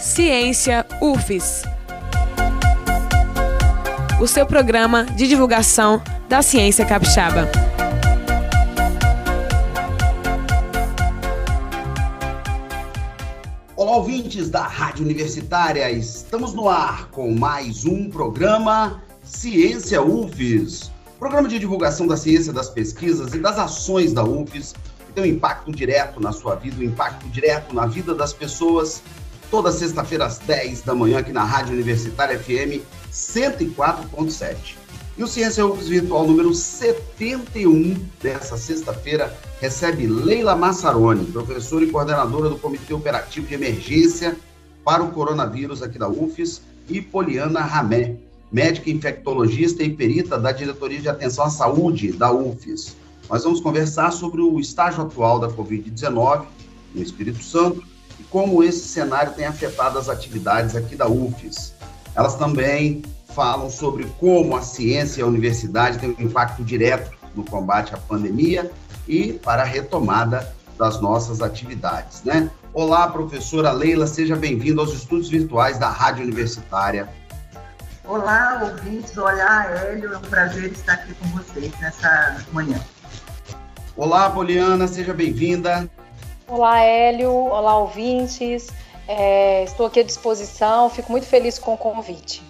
Ciência UFES. O seu programa de divulgação da ciência capixaba. Olá, ouvintes da Rádio Universitária. Estamos no ar com mais um programa Ciência UFES. Programa de divulgação da ciência, das pesquisas e das ações da UFES que tem um impacto direto na sua vida, um impacto direto na vida das pessoas. Toda sexta-feira às 10 da manhã aqui na Rádio Universitária FM 104.7. E o Ciência UFES Virtual número 71 dessa sexta-feira recebe Leila Massaroni, professora e coordenadora do Comitê Operativo de Emergência para o Coronavírus aqui da UFES, e Poliana Ramé, médica infectologista e perita da Diretoria de Atenção à Saúde da UFES. Nós vamos conversar sobre o estágio atual da Covid-19 no Espírito Santo como esse cenário tem afetado as atividades aqui da UFES. Elas também falam sobre como a ciência e a universidade têm um impacto direto no combate à pandemia e para a retomada das nossas atividades, né? Olá, professora Leila, seja bem-vinda aos estudos virtuais da Rádio Universitária. Olá, ouvintes. Olá, Hélio. É um prazer estar aqui com vocês nessa manhã. Olá, Poliana, seja bem-vinda. Olá, Hélio. Olá, ouvintes. É, estou aqui à disposição, fico muito feliz com o convite.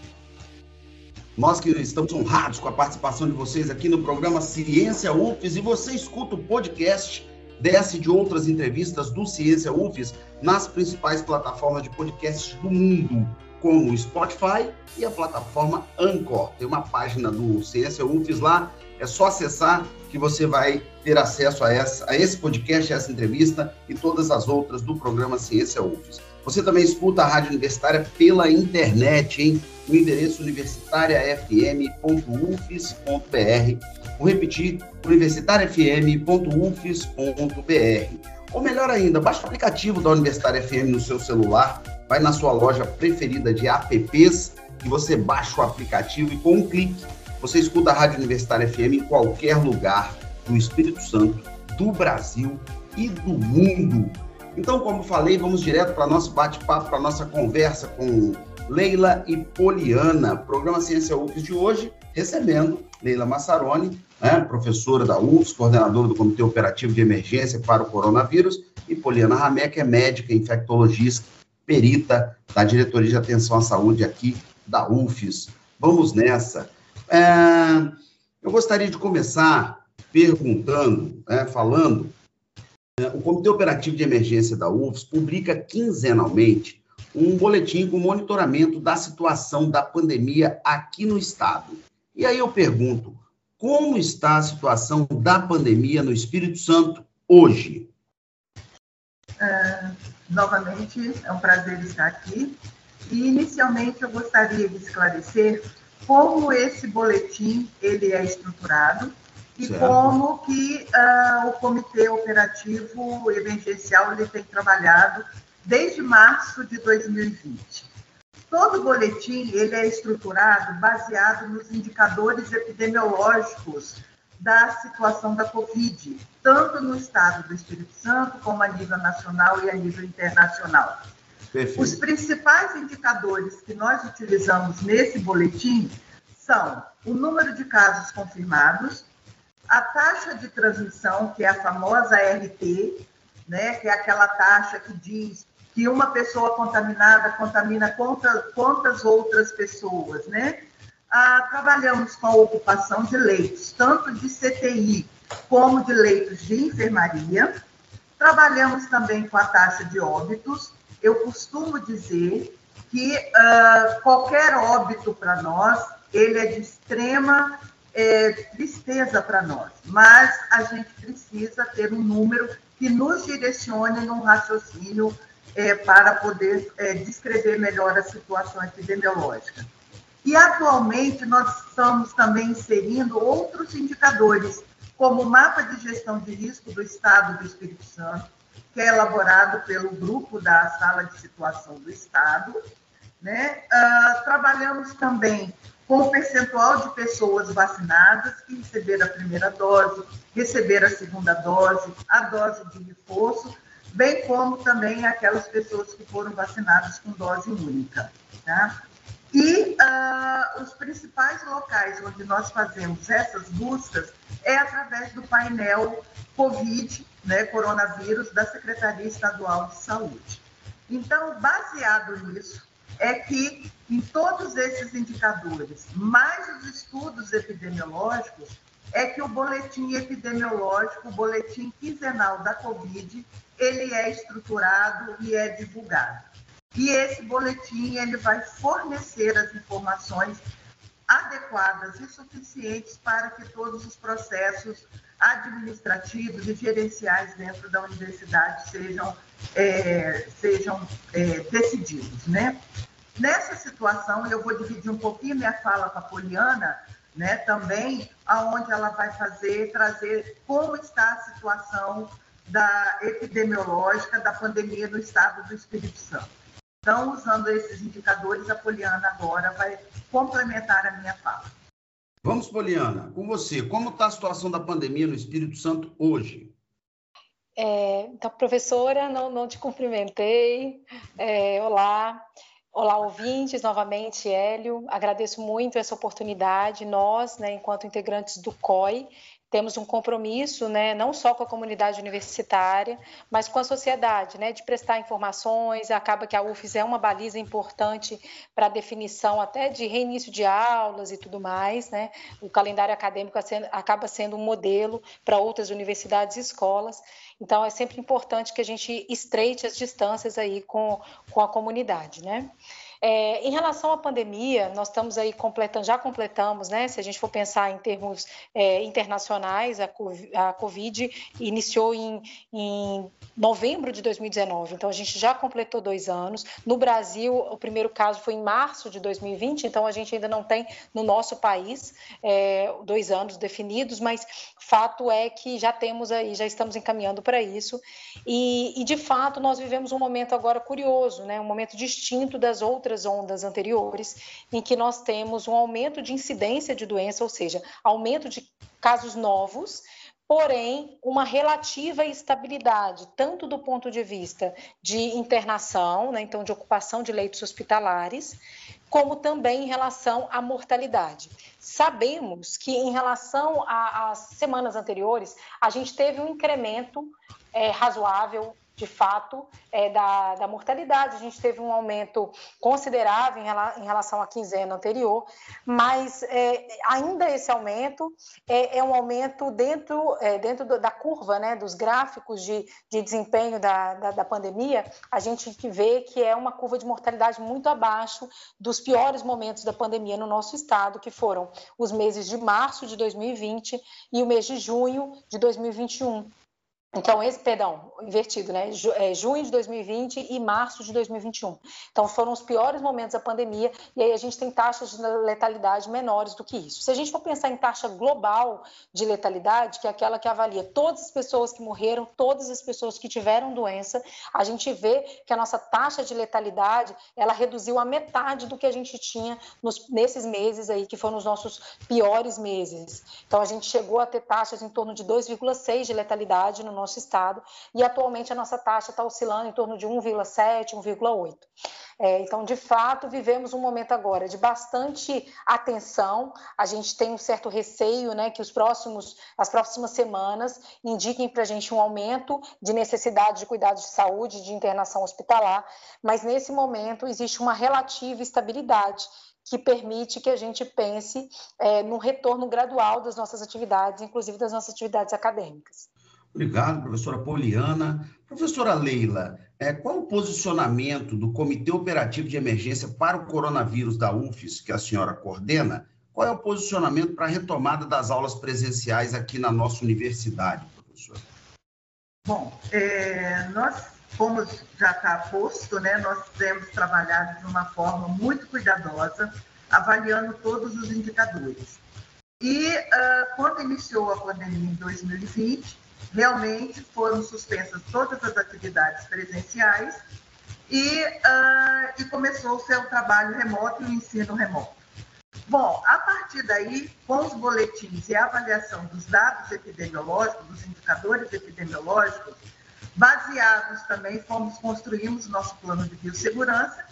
Nós que estamos honrados com a participação de vocês aqui no programa Ciência UFES e você escuta o podcast dessa e de outras entrevistas do Ciência UFES nas principais plataformas de podcasts do mundo, como o Spotify e a plataforma Anchor. Tem uma página do Ciência UFES lá, é só acessar que você vai ter acesso a, essa, a esse podcast, a essa entrevista e todas as outras do programa Ciência UFES. Você também escuta a Rádio Universitária pela internet, hein? No endereço universitariafm.ufes.br. Vou repetir, universitariafm.ufes.br. Ou melhor ainda, baixe o aplicativo da Universitária FM no seu celular, vai na sua loja preferida de apps e você baixa o aplicativo e com um clique você escuta a Rádio Universitária FM em qualquer lugar do Espírito Santo, do Brasil e do mundo. Então, como falei, vamos direto para nosso bate-papo, para nossa conversa com Leila e Poliana, programa Ciência UFES de hoje, recebendo Leila Massaroni, né, professora da UFES, coordenadora do Comitê Operativo de Emergência para o Coronavírus, e Poliana Ramé, que é médica infectologista, perita da Diretoria de Atenção à Saúde aqui da UFES. Vamos nessa. É, eu gostaria de começar perguntando, é, falando, é, o Comitê Operativo de Emergência da UFS publica quinzenalmente um boletim com monitoramento da situação da pandemia aqui no estado. E aí eu pergunto, como está a situação da pandemia no Espírito Santo hoje? É, novamente, é um prazer estar aqui. E, inicialmente, eu gostaria de esclarecer como esse boletim ele é estruturado e certo. como que uh, o Comitê Operativo Emergencial ele tem trabalhado desde março de 2020. Todo boletim ele é estruturado baseado nos indicadores epidemiológicos da situação da Covid, tanto no estado do Espírito Santo como a nível nacional e a nível internacional. Perfeito. Os principais indicadores que nós utilizamos nesse boletim são o número de casos confirmados, a taxa de transmissão, que é a famosa RT, né, que é aquela taxa que diz que uma pessoa contaminada contamina quantas outras pessoas, né? Ah, trabalhamos com a ocupação de leitos, tanto de CTI como de leitos de enfermaria. Trabalhamos também com a taxa de óbitos, eu costumo dizer que uh, qualquer óbito para nós, ele é de extrema é, tristeza para nós, mas a gente precisa ter um número que nos direcione num raciocínio é, para poder é, descrever melhor a situação epidemiológica. E atualmente nós estamos também inserindo outros indicadores, como o mapa de gestão de risco do Estado do Espírito Santo, que é elaborado pelo grupo da Sala de Situação do Estado. Né? Uh, trabalhamos também com o percentual de pessoas vacinadas que receberam a primeira dose, receberam a segunda dose, a dose de reforço, bem como também aquelas pessoas que foram vacinadas com dose única. Tá? E uh, os principais locais onde nós fazemos essas buscas é através do painel COVID, né, coronavírus, da Secretaria Estadual de Saúde. Então, baseado nisso, é que em todos esses indicadores, mais os estudos epidemiológicos, é que o boletim epidemiológico, o boletim quinzenal da Covid, ele é estruturado e é divulgado. E esse boletim ele vai fornecer as informações adequadas e suficientes para que todos os processos administrativos e gerenciais dentro da universidade sejam, é, sejam é, decididos, né? Nessa situação, eu vou dividir um pouquinho minha fala com a Poliana, né, também, aonde ela vai fazer, trazer como está a situação da epidemiológica da pandemia no estado do Espírito Santo. Então, usando esses indicadores, a Poliana agora vai complementar a minha fala. Vamos, Poliana, com você. Como está a situação da pandemia no Espírito Santo hoje? É, então, professora, não, não te cumprimentei. É, olá. Olá, ouvintes, novamente, Hélio. Agradeço muito essa oportunidade. Nós, né, enquanto integrantes do COI, temos um compromisso, né, não só com a comunidade universitária, mas com a sociedade, né, de prestar informações. Acaba que a UFES é uma baliza importante para a definição até de reinício de aulas e tudo mais, né. O calendário acadêmico acaba sendo um modelo para outras universidades e escolas. Então, é sempre importante que a gente estreite as distâncias aí com, com a comunidade, né. É, em relação à pandemia, nós estamos aí completando, já completamos, né? Se a gente for pensar em termos é, internacionais, a, Covid iniciou em, em novembro de 2019, então a gente já completou dois anos. No Brasil, o primeiro caso foi em março de 2020, então a gente ainda não tem no nosso país é, dois anos definidos, mas fato é que já temos aí, já estamos encaminhando para isso. E, e de fato nós vivemos um momento agora curioso, né? Um momento distinto das outras outras ondas anteriores, em que nós temos um aumento de incidência de doença, ou seja, aumento de casos novos, porém uma relativa estabilidade, tanto do ponto de vista de internação, né, então de ocupação de leitos hospitalares, como também em relação à mortalidade. Sabemos que em relação às semanas anteriores, a gente teve um incremento é, razoável de fato, é, da, da, mortalidade. A gente teve um aumento considerável em, rela, em relação à quinzena anterior, mas é, ainda esse aumento é, é um aumento dentro, é, dentro da curva, né, dos gráficos de, de desempenho da, da, da, pandemia, a gente vê que é uma curva de mortalidade muito abaixo dos piores momentos da pandemia no nosso estado, que foram os meses de março de 2020 e o mês de junho de 2021. Então, esse, perdão, invertido, né? É, junho de 2020 e março de 2021. Então, foram os piores momentos da pandemia, e aí a gente tem taxas de letalidade menores do que isso. Se a gente for pensar em taxa global de letalidade, que é aquela que avalia todas as pessoas que morreram, todas as pessoas que tiveram doença, a gente vê que a nossa taxa de letalidade, ela reduziu a metade do que a gente tinha nos, nesses meses aí, que foram os nossos piores meses. Então, a gente chegou a ter taxas em torno de 2,6 de letalidade no nosso estado, e atualmente a nossa taxa está oscilando em torno de 1,7, 1,8. É, então, de fato, vivemos um momento agora de bastante atenção. A gente tem um certo receio, né, que os próximos, as próximas semanas indiquem para a gente um aumento de necessidade de cuidados de saúde, de internação hospitalar, mas nesse momento existe uma relativa estabilidade que permite que a gente pense é, no retorno gradual das nossas atividades, inclusive das nossas atividades acadêmicas. Obrigado, professora Poliana. Professora Leila, é, qual o posicionamento do Comitê Operativo de Emergência para o Coronavírus da UFES, que a senhora coordena? Qual é o posicionamento para a retomada das aulas presenciais aqui na nossa universidade, professora? Bom, é, nós, como já está posto, né, nós temos trabalhado de uma forma muito cuidadosa, avaliando todos os indicadores. E uh, quando iniciou a pandemia em 2020, realmente foram suspensas todas as atividades presenciais e, uh, e começou o seu trabalho remoto e o ensino remoto. Bom, a partir daí, com os boletins e a avaliação dos dados epidemiológicos, dos indicadores epidemiológicos, baseados também, fomos construímos nosso plano de biossegurança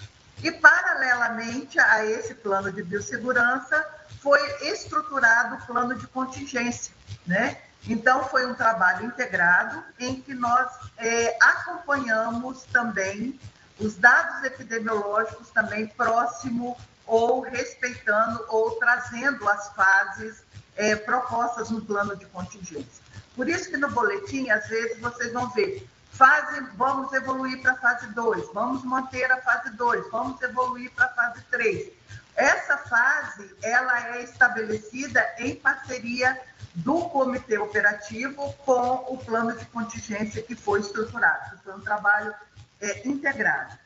e, paralelamente a esse plano de biossegurança, foi estruturado o plano de contingência, né? Então, foi um trabalho integrado em que nós é, acompanhamos também os dados epidemiológicos também próximo ou respeitando ou trazendo as fases é, propostas no plano de contingência. Por isso que no boletim, às vezes, vocês vão ver fase, vamos evoluir para a fase 2, vamos manter a fase 2, vamos evoluir para a fase 3. Essa fase, ela é estabelecida em parceria do comitê operativo com o plano de contingência que foi estruturado. Foi um trabalho é, integrado.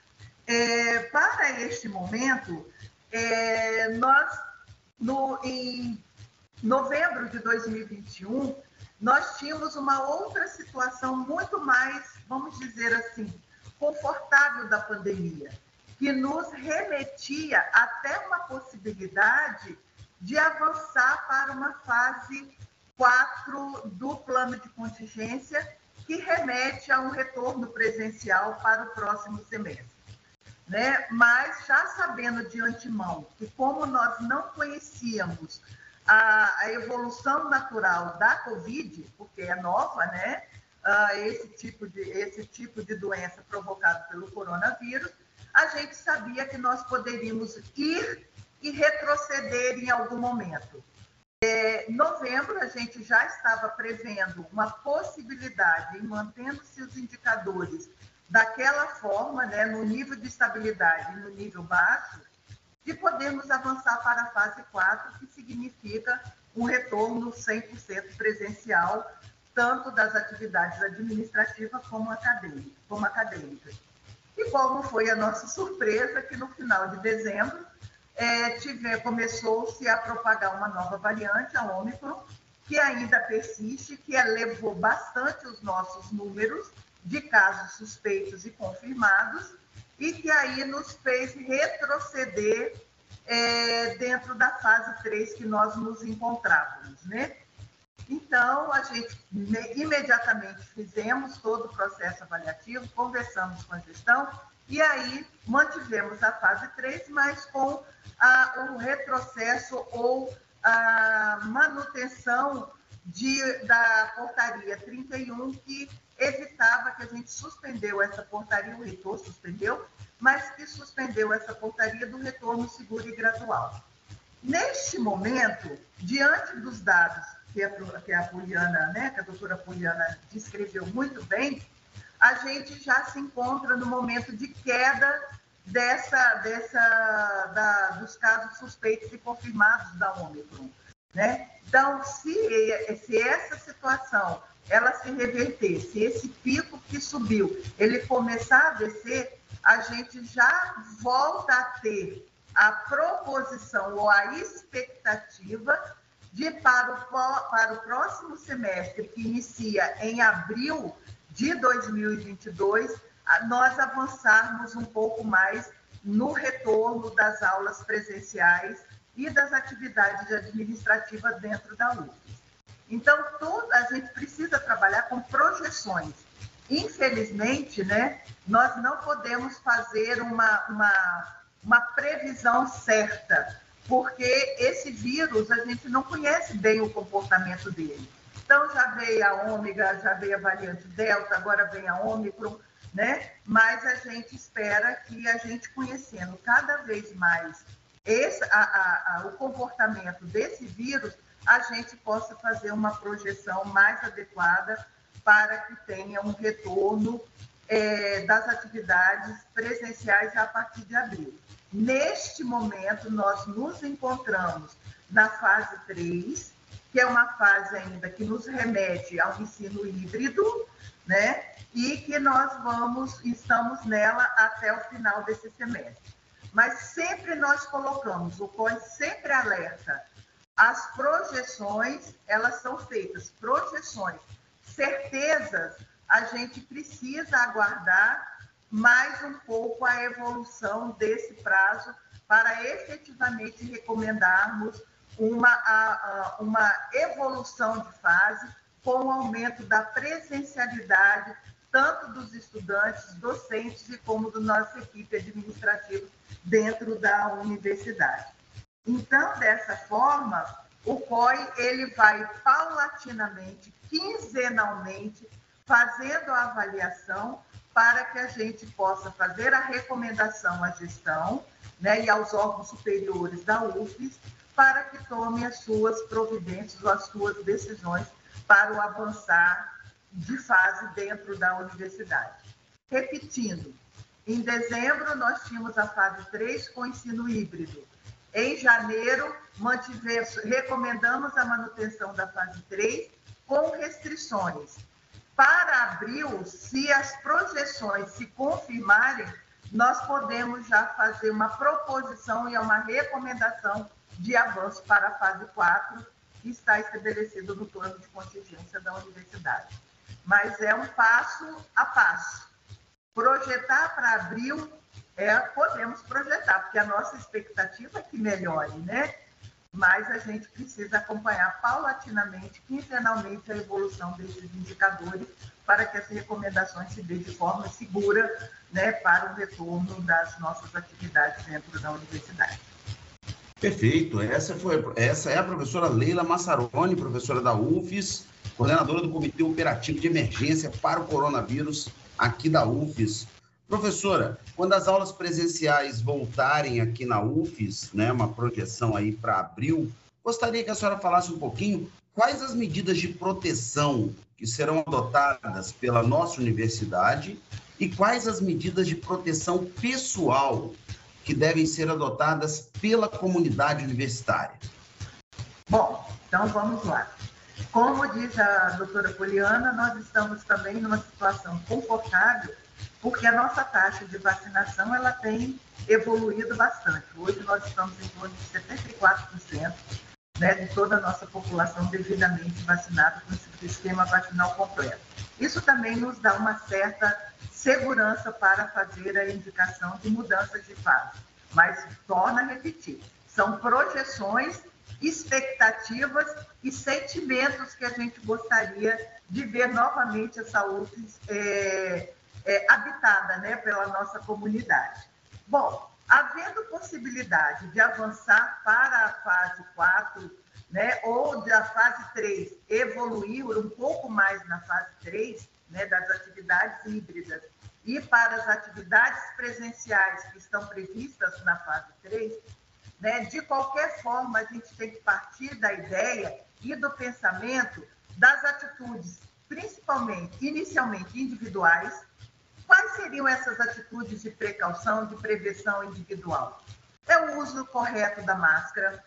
É, para este momento, é, nós, no, em novembro de 2021, nós tínhamos uma outra situação muito mais, vamos dizer assim, confortável da pandemia, que nos remetia até uma possibilidade de avançar para uma fase 4 do plano de contingência, que remete a um retorno presencial para o próximo semestre. Né? Mas já sabendo de antemão que, como nós não conhecíamos a, a evolução natural da Covid, porque é nova, né? Uh, esse, tipo de, esse tipo de doença provocada pelo coronavírus, gente sabia que nós poderíamos ir e retroceder em algum momento. É, novembro, a gente já estava prevendo uma possibilidade, mantendo-se os indicadores daquela forma, né, no nível de estabilidade no nível baixo, de podermos avançar para a fase 4, que significa um retorno 100% presencial, tanto das atividades administrativas como acadêmicas. Como acadêmicas. E como foi a nossa surpresa que no final de dezembro é, começou-se a propagar uma nova variante, a Ômicron, que ainda persiste, que elevou bastante os nossos números de casos suspeitos e confirmados, e que aí nos fez retroceder é, dentro da fase 3 que nós nos encontrávamos, né? Então, a gente imediatamente fizemos todo o processo avaliativo, conversamos com a gestão e aí mantivemos a fase 3, mas com ah, o retrocesso ou a manutenção de, da portaria 31, que evitava que a gente suspendeu essa portaria, o reitor suspendeu, mas que suspendeu essa portaria do retorno seguro e gradual. Neste momento, diante dos dados que a, que a Poliana, né, que a doutora Poliana descreveu muito bem, a gente já se encontra no momento de queda dessa, dessa, da, dos casos suspeitos e confirmados da Ômicron. Né? Então, se, se essa situação ela se reverter, se esse pico que subiu, ele começar a descer, a gente já volta a ter a proposição ou a expectativa de para o, para o próximo semestre, que inicia em abril de 2022, nós avançarmos um pouco mais no retorno das aulas presenciais e das atividades administrativas dentro da UFES. Então, tudo, a gente precisa trabalhar com projeções. Infelizmente, né, nós não podemos fazer uma, uma, uma previsão certa, porque esse vírus a gente não conhece bem o comportamento dele. Então, já veio a ômega, já veio a variante delta, agora vem a ômicron, né? Mas a gente espera que a gente conhecendo cada vez mais esse, a, a, a, o comportamento desse vírus, a gente possa fazer uma projeção mais adequada para que tenha um retorno é, das atividades presenciais a partir de abril. Neste momento, nós nos encontramos na fase 3, que é uma fase ainda que nos remete ao ensino híbrido, né? E que nós vamos, estamos nela até o final desse semestre. Mas sempre nós colocamos, o COI sempre alerta, as projeções, elas são feitas, projeções, certezas, a gente precisa aguardar mais um pouco a evolução desse prazo para efetivamente recomendarmos uma, uma evolução de fase com o aumento da presencialidade tanto dos estudantes, docentes e como da nossa equipe administrativa dentro da universidade. Então, dessa forma, o COI ele vai paulatinamente, quinzenalmente, fazendo a avaliação para que a gente possa fazer a recomendação à gestão né, e aos órgãos superiores da UFES para que tome as suas providências ou as suas decisões para o avançar de fase dentro da universidade. Repetindo, em dezembro nós tínhamos a fase 3 com ensino híbrido. Em janeiro, recomendamos a manutenção da fase 3 com restrições. Para abril, se as projeções se confirmarem, nós podemos já fazer uma proposição e uma recomendação de avanço para a fase 4, que está estabelecido no plano de contingência da universidade. Mas é um passo a passo. Projetar para abril, é, podemos projetar, porque a nossa expectativa é que melhore, né? Mas a gente precisa acompanhar paulatinamente, quinzenalmente, a evolução desses indicadores para que as recomendações se dê de forma segura né, para o retorno das nossas atividades dentro da universidade. Perfeito. Essa, foi, essa é a professora Leila Massaroni, professora da UFES, coordenadora do Comitê Operativo de Emergência para o Coronavírus aqui da UFES. Professora, quando as aulas presenciais voltarem aqui na UFES, né, uma projeção aí para abril, gostaria que a senhora falasse um pouquinho quais as medidas de proteção que serão adotadas pela nossa universidade e quais as medidas de proteção pessoal que devem ser adotadas pela comunidade universitária? Bom, então vamos lá. Como diz a doutora Poliana, nós estamos também numa situação confortável, porque a nossa taxa de vacinação ela tem evoluído bastante. Hoje nós estamos em torno de 74% né, de toda a nossa população devidamente vacinada com esse sistema vacinal completo. Isso também nos dá uma certa segurança para fazer a indicação de mudanças de fase. Mas, torna a repetir, são projeções, expectativas e sentimentos que a gente gostaria de ver novamente a saúde é, é, habitada né, pela nossa comunidade. Bom, havendo possibilidade de avançar para a fase 4, né, ou da fase 3 evoluir um pouco mais na fase 3, né, das atividades híbridas e para as atividades presenciais que estão previstas na fase 3, né, de qualquer forma, a gente tem que partir da ideia e do pensamento das atitudes, principalmente, inicialmente individuais. Quais seriam essas atitudes de precaução, de prevenção individual? É o uso correto da máscara,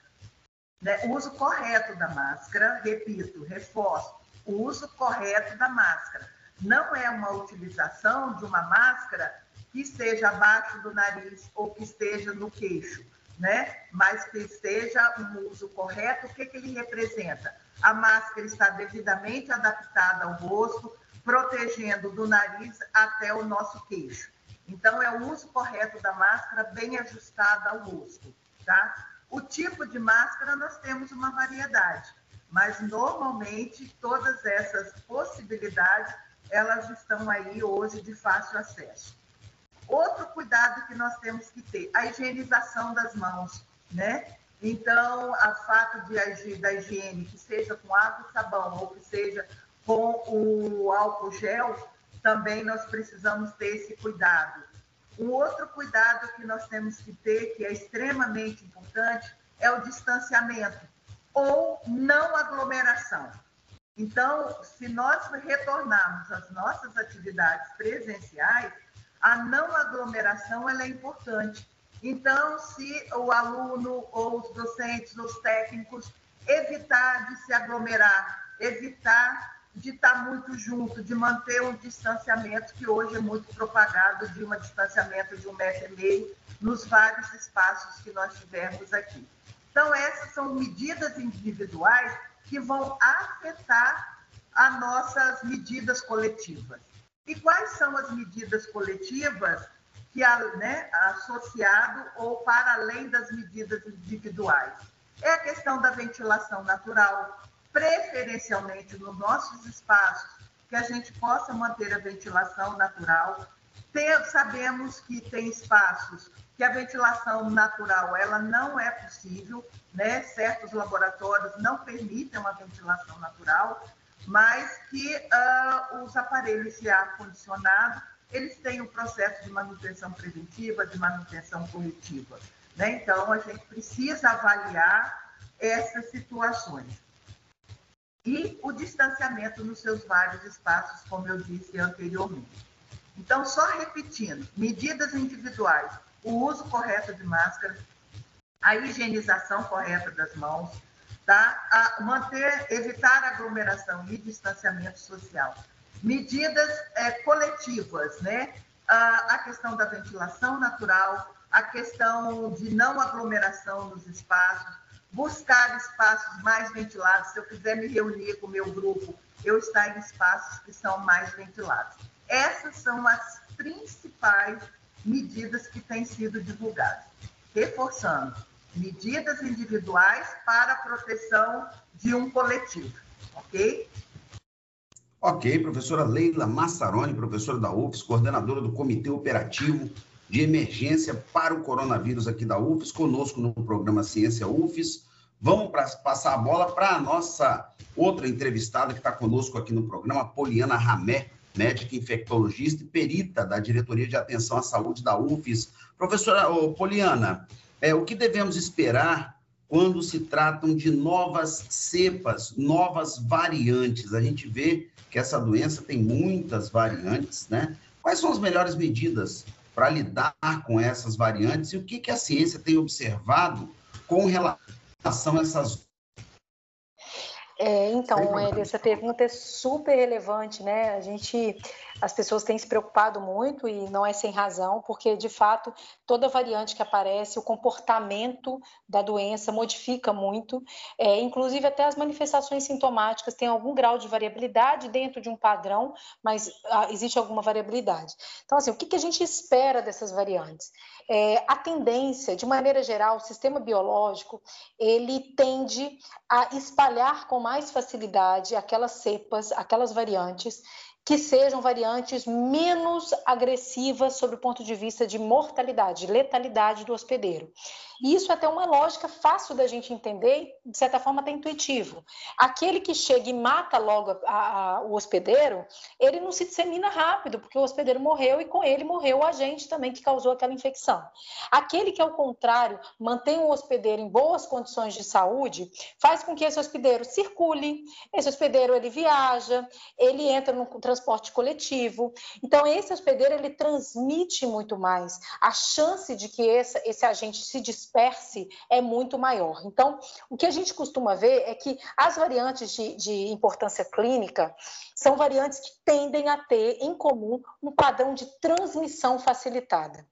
né? o uso correto da máscara, repito, reforço, o uso correto da máscara não é uma utilização de uma máscara que esteja abaixo do nariz ou que esteja no queixo, né? Mas que esteja um uso correto. O que, que ele representa? A máscara está devidamente adaptada ao rosto, protegendo do nariz até o nosso queixo. Então, é o uso correto da máscara bem ajustada ao rosto, tá? O tipo de máscara nós temos uma variedade, mas normalmente todas essas possibilidades elas estão aí hoje de fácil acesso. Outro cuidado que nós temos que ter, a higienização das mãos, né? Então, a fato de, da higiene, que seja com água e sabão, ou que seja com o álcool gel, também nós precisamos ter esse cuidado. Um outro cuidado que nós temos que ter, que é extremamente importante, é o distanciamento ou não aglomeração. Então, se nós retornarmos às nossas atividades presenciais, a não aglomeração é importante. Então, se o aluno ou os docentes, os técnicos, evitar de se aglomerar, evitar de estar muito junto, de manter um distanciamento que hoje é muito propagado, de um distanciamento de um metro e meio, nos vários espaços que nós tivemos aqui. Então, essas são medidas individuais que vão afetar as nossas medidas coletivas. E quais são as medidas coletivas que, né, associado ou para além das medidas individuais? É a questão da ventilação natural, preferencialmente nos nossos espaços, que a gente possa manter a ventilação natural. Tem, sabemos que tem espaços que a ventilação natural ela não é possível, né? Certos laboratórios não permitem uma ventilação natural, mas que uh, os aparelhos de ar condicionado eles têm um processo de manutenção preventiva, de manutenção corretiva. Né? Então, a gente precisa avaliar essas situações. E o distanciamento nos seus vários espaços, como eu disse anteriormente. Então, só repetindo: medidas individuais, o uso correto de máscara, a higienização correta das mãos, tá? A manter, evitar aglomeração e distanciamento social. Medidas é, coletivas, né? A, a questão da ventilação natural, a questão de não aglomeração nos espaços, buscar espaços mais ventilados. Se eu quiser me reunir com o meu grupo, eu estar em espaços que são mais ventilados. Essas são as principais medidas que têm sido divulgadas. Reforçando, medidas individuais para a proteção de um coletivo, ok? Ok, professora Leila Massaroni, professora da UFES, coordenadora do Comitê Operativo de Emergência para o Coronavírus aqui da UFES, conosco no programa Ciência UFES. Vamos pra, passar a bola para a nossa outra entrevistada que está conosco aqui no programa, Poliana Ramé, médica infectologista e perita da Diretoria de Atenção à Saúde da UFES. Professora oh, Poliana, é, o que devemos esperar quando se tratam de novas cepas, novas variantes? A gente vê que essa doença tem muitas variantes, né? Quais são as melhores medidas para lidar com essas variantes e o que, que a ciência tem observado com relação a essas é, então, Hélio, essa pergunta é super relevante, né? A gente, as pessoas têm se preocupado muito e não é sem razão, porque de fato toda variante que aparece, o comportamento da doença modifica muito, é, inclusive até as manifestações sintomáticas têm algum grau de variabilidade dentro de um padrão, mas ah, existe alguma variabilidade. Então, assim, o que, que a gente espera dessas variantes? É, a tendência, de maneira geral, o sistema biológico ele tende a espalhar com mais facilidade aquelas cepas, aquelas variantes que sejam variantes menos agressivas sobre o ponto de vista de mortalidade, letalidade do hospedeiro. E isso é até uma lógica fácil da gente entender, de certa forma até intuitivo. Aquele que chega e mata logo a, a, o hospedeiro, ele não se dissemina rápido, porque o hospedeiro morreu e com ele morreu o agente também que causou aquela infecção. Aquele que, ao contrário, mantém o hospedeiro em boas condições de saúde, faz com que esse hospedeiro circule, esse hospedeiro ele viaja, ele entra no transporte coletivo. Então, esse hospedeiro ele transmite muito mais. A chance de que esse, esse agente se disperse é muito maior. Então, o que a gente costuma ver é que as variantes de, de importância clínica são variantes que tendem a ter em comum um padrão de transmissão facilitada.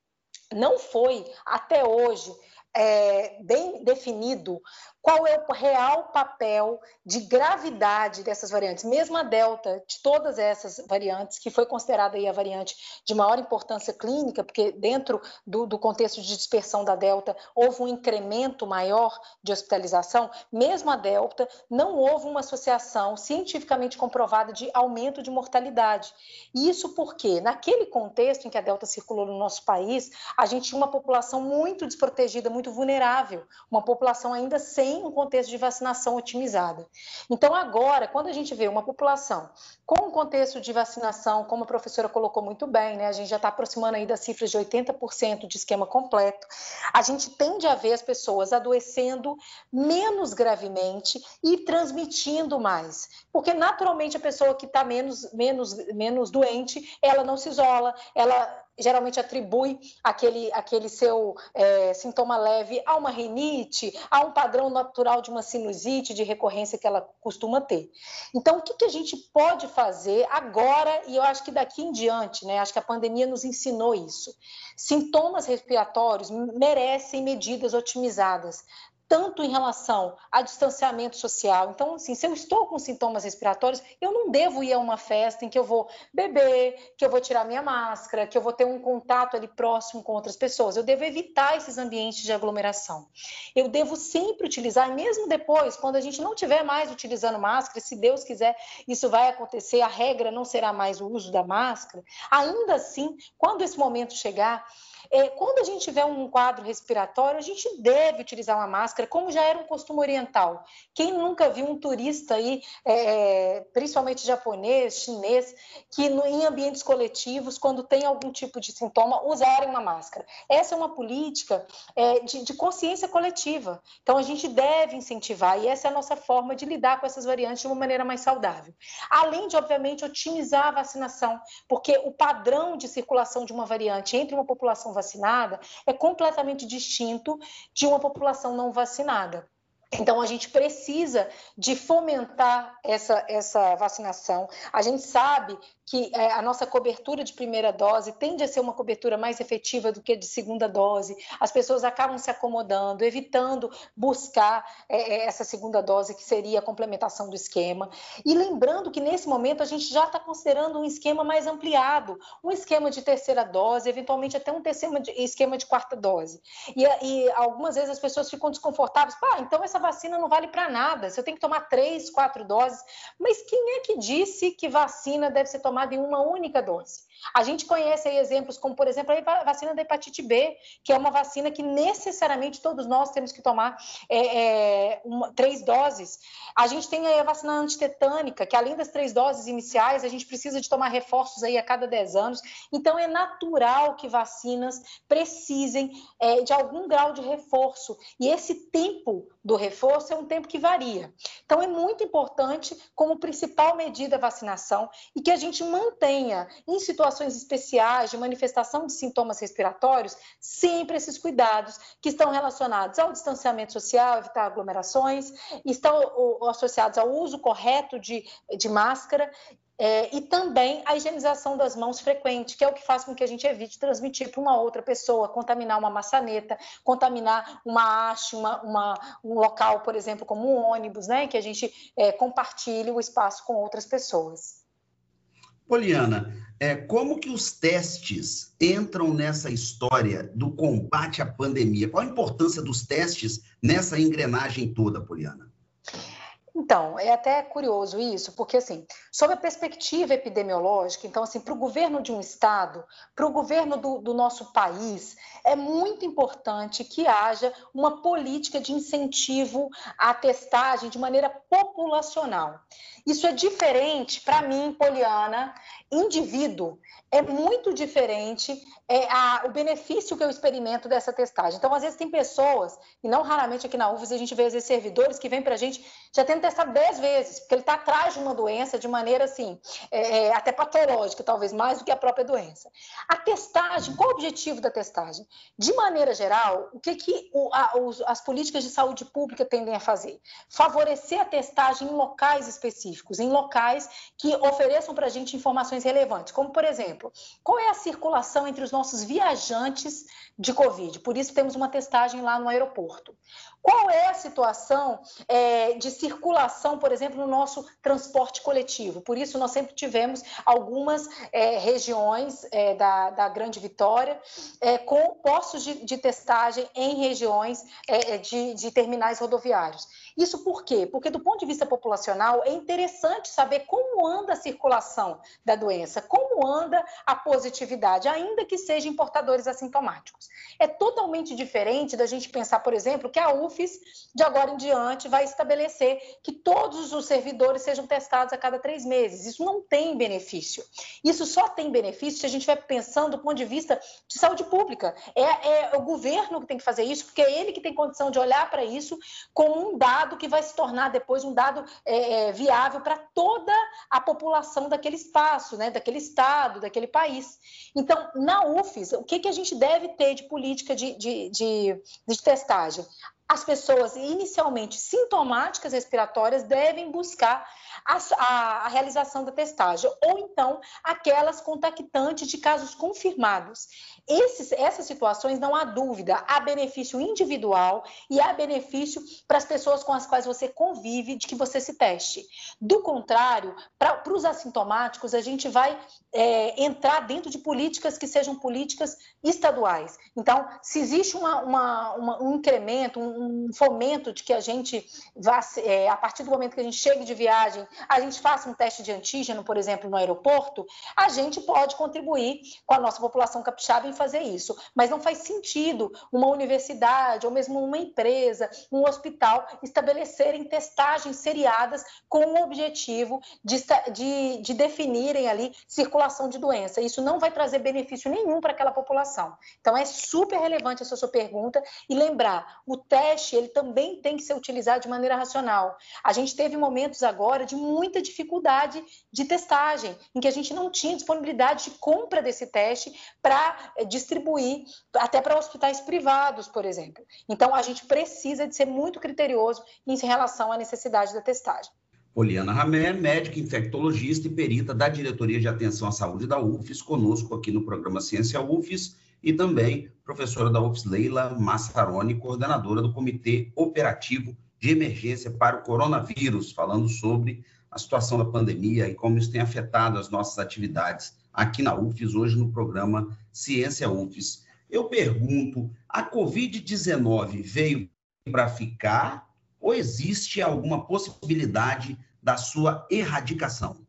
Não foi até hoje é, bem definido qual é o real papel de gravidade dessas variantes. Mesmo a delta, de todas essas variantes, que foi considerada aí a variante de maior importância clínica, porque dentro do, do contexto de dispersão da delta houve um incremento maior de hospitalização, mesmo a delta, não houve uma associação cientificamente comprovada de aumento de mortalidade. Isso porque, naquele contexto em que a delta circulou no nosso país, a gente tinha uma população muito desprotegida, muito vulnerável, uma população ainda sem sem um contexto de vacinação otimizada. Então, agora, quando a gente vê uma população com um contexto de vacinação, como a professora colocou muito bem, né, a gente já está aproximando aí das cifras de 80% de esquema completo, a gente tende a ver as pessoas adoecendo menos gravemente e transmitindo mais. Porque, naturalmente, a pessoa que está menos, menos, menos doente, ela não se isola, ela geralmente atribui aquele, aquele seu é, sintoma leve a uma rinite, a um padrão natural de uma sinusite de recorrência que ela costuma ter. Então, o que, que a gente pode fazer agora, e eu acho que daqui em diante, né? Acho que a pandemia nos ensinou isso. Sintomas respiratórios merecem medidas otimizadas tanto em relação a distanciamento social. Então, assim, se eu estou com sintomas respiratórios, eu não devo ir a uma festa em que eu vou beber, que eu vou tirar minha máscara, que eu vou ter um contato ali próximo com outras pessoas. Eu devo evitar esses ambientes de aglomeração. Eu devo sempre utilizar, mesmo depois, quando a gente não tiver mais utilizando máscara, se Deus quiser, isso vai acontecer, a regra não será mais o uso da máscara. Ainda assim, quando esse momento chegar, é, quando a gente tiver um quadro respiratório, a gente deve utilizar uma máscara, como já era um costume oriental. Quem nunca viu um turista aí, é, principalmente japonês, chinês, que no, em ambientes coletivos, quando tem algum tipo de sintoma, usarem uma máscara? Essa é uma política é, de, de consciência coletiva. Então, a gente deve incentivar, e essa é a nossa forma de lidar com essas variantes de uma maneira mais saudável. Além de, obviamente, otimizar a vacinação, porque o padrão de circulação de uma variante entre uma população vacinada é completamente distinto de uma população não vacinada. Então, a gente precisa de fomentar essa, essa vacinação. A gente sabe que é, a nossa cobertura de primeira dose tende a ser uma cobertura mais efetiva do que de segunda dose. As pessoas acabam se acomodando, evitando buscar é, é essa segunda dose, que seria a complementação do esquema. E lembrando que nesse momento a gente já está considerando um esquema mais ampliado, um esquema de terceira dose, eventualmente até um terceiro esquema de quarta dose. E, e algumas vezes as pessoas ficam desconfortáveis. Pá, então essa vacina não vale para nada, se eu tenho que tomar três, quatro doses. Mas quem é que disse que vacina deve ser tomada? Em uma única dose. A gente conhece exemplos como, por exemplo, a vacina da hepatite B, que é uma vacina que necessariamente todos nós temos que tomar é, é, uma, três doses. A gente tem a vacina antitetânica, que além das três doses iniciais, a gente precisa de tomar reforços aí a cada 10 anos. Então, é natural que vacinas precisem é, de algum grau de reforço. E esse tempo do reforço é um tempo que varia. Então, é muito importante, como principal medida a vacinação, e que a gente mantenha em situações situações especiais de manifestação de sintomas respiratórios, sempre esses cuidados que estão relacionados ao distanciamento social, evitar aglomerações, estão associados ao uso correto de, de máscara é, e também a higienização das mãos frequente, que é o que faz com que a gente evite transmitir para uma outra pessoa, contaminar uma maçaneta, contaminar uma haste, uma, uma, um local, por exemplo, como um ônibus, né, que a gente é, compartilhe o espaço com outras pessoas. Poliana, é, como que os testes entram nessa história do combate à pandemia? Qual a importância dos testes nessa engrenagem toda, Poliana? Então, é até curioso isso, porque, assim, sob a perspectiva epidemiológica, então, assim, para o governo de um estado, para o governo do, do, nosso país, é muito importante que haja uma política de incentivo à testagem de maneira populacional. Isso é diferente, para mim, Poliana, indivíduo, é muito diferente é, a, o benefício que eu experimento dessa testagem. Então, às vezes, tem pessoas, e não raramente aqui na UFES, a gente vê às vezes, servidores que vêm para a gente já tendo testado 10 vezes, porque ele está atrás de uma doença de maneira assim, é, é, até patológica, talvez mais do que a própria doença. A testagem, qual o objetivo da testagem? De maneira geral, o que, que o, a, os, as políticas de saúde pública tendem a fazer? Favorecer a testagem em locais específicos, em locais que ofereçam para a gente informações relevantes, como, por exemplo, qual é a circulação entre os nossos viajantes de Covid? Por isso, temos uma testagem lá no aeroporto. Qual é a situação é, de circulação, por exemplo, no nosso transporte coletivo? Por isso, nós sempre tivemos algumas é, regiões é, da, da, Grande Vitória é, com postos de, de, testagem em regiões é, de, de terminais rodoviários. Isso por quê? Porque, do ponto de vista populacional, é interessante saber como anda a circulação da doença, como anda a positividade, ainda que sejam portadores assintomáticos. É totalmente diferente da gente pensar, por exemplo, que a UFES, de agora em diante, vai estabelecer que todos os servidores sejam testados a cada três meses. Isso não tem benefício. Isso só tem benefício se a gente vai pensando do ponto de vista de saúde pública. É, é o governo que tem que fazer isso, porque é ele que tem condição de olhar para isso como um dado dado que vai se tornar depois um dado é, é, viável para toda a população daquele espaço, né, daquele estado, daquele país. Então, na UFES, o que, que a gente deve ter de política de, de, de, de testagem? As pessoas inicialmente sintomáticas respiratórias devem buscar a, a, a, realização da testagem, ou então aquelas contactantes de casos confirmados. Esses, essas situações, não há dúvida, há benefício individual e há benefício para as pessoas com as quais você convive de que você se teste. Do contrário, para os assintomáticos, a gente vai é, entrar dentro de políticas que sejam políticas estaduais. Então, se existe uma, uma, uma, um incremento, um, um, fomento de que a gente vá, é, a partir do momento que a gente chegue de viagem, a gente faça um teste de antígeno, por exemplo, no aeroporto, a gente pode contribuir com a nossa população capixaba em fazer isso. Mas não faz sentido uma universidade ou mesmo uma empresa, um hospital estabelecerem testagens seriadas com o objetivo de, de, de definirem ali circulação de doença. Isso não vai trazer benefício nenhum para aquela população. Então é super relevante essa sua pergunta e lembrar, o teste ele também tem que ser utilizado de maneira racional. A gente teve momentos agora de muita dificuldade de testagem, em que a gente não tinha disponibilidade de compra desse teste para eh, distribuir até para hospitais privados, por exemplo. Então, a gente precisa de ser muito criterioso em relação à necessidade da testagem. Poliana Ramé, médica infectologista e perita da Diretoria de Atenção à Saúde da UFES, conosco aqui no programa Ciência UFES, e também professora da UFES, Leila Massaroni, coordenadora do Comitê Operativo de Emergência para o Coronavírus, falando sobre a situação da pandemia e como isso tem afetado as nossas atividades aqui na UFES, hoje no programa Ciência UFES. Eu pergunto, a Covid-19 veio para ficar ou existe alguma possibilidade da sua erradicação?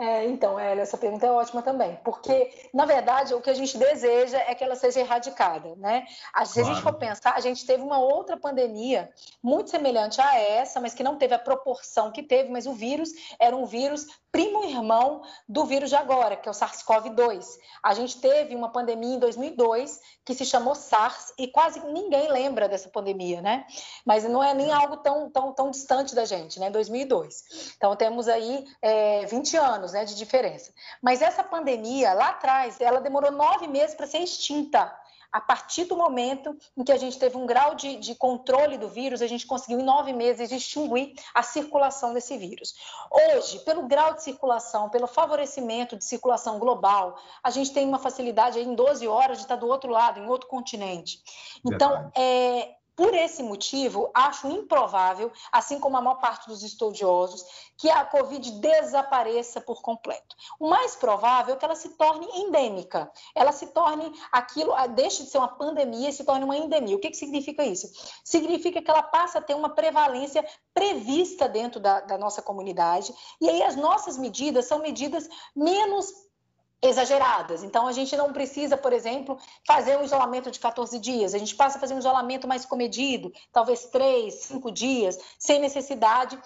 É, então, é, essa pergunta é ótima também, porque, na verdade, o que a gente deseja é que ela seja erradicada, né? Se claro. a gente for pensar, a gente teve uma outra pandemia muito semelhante a essa, mas que não teve a proporção que teve, mas o vírus era um vírus primo irmão do vírus de agora, que é o SARS-CoV-2. A gente teve uma pandemia em 2002 que se chamou SARS e quase ninguém lembra dessa pandemia, né? Mas não é nem algo tão, tão, tão distante da gente, né? 2002. Então temos aí é, 20 anos né, de diferença. Mas essa pandemia, lá atrás, ela demorou nove meses para ser extinta a partir do momento em que a gente teve um grau de, de, controle do vírus, a gente conseguiu em nove meses extinguir a circulação desse vírus. Hoje, pelo grau de circulação, pelo favorecimento de circulação global, a gente tem uma facilidade em 12 horas de estar do outro lado, em outro continente. Então, é, por esse motivo, acho improvável, assim como a maior parte dos estudiosos, que a Covid desapareça por completo. O mais provável é que ela se torne endêmica, ela se torne aquilo, deixe de ser uma pandemia e se torne uma endemia. O que, que significa isso? Significa que ela passa a ter uma prevalência prevista dentro da, da nossa comunidade, e aí as nossas medidas são medidas menos exageradas. Então, a gente não precisa, por exemplo, fazer um isolamento de 14 dias. A gente passa a fazer um isolamento mais comedido, talvez três, cinco dias, sem necessidade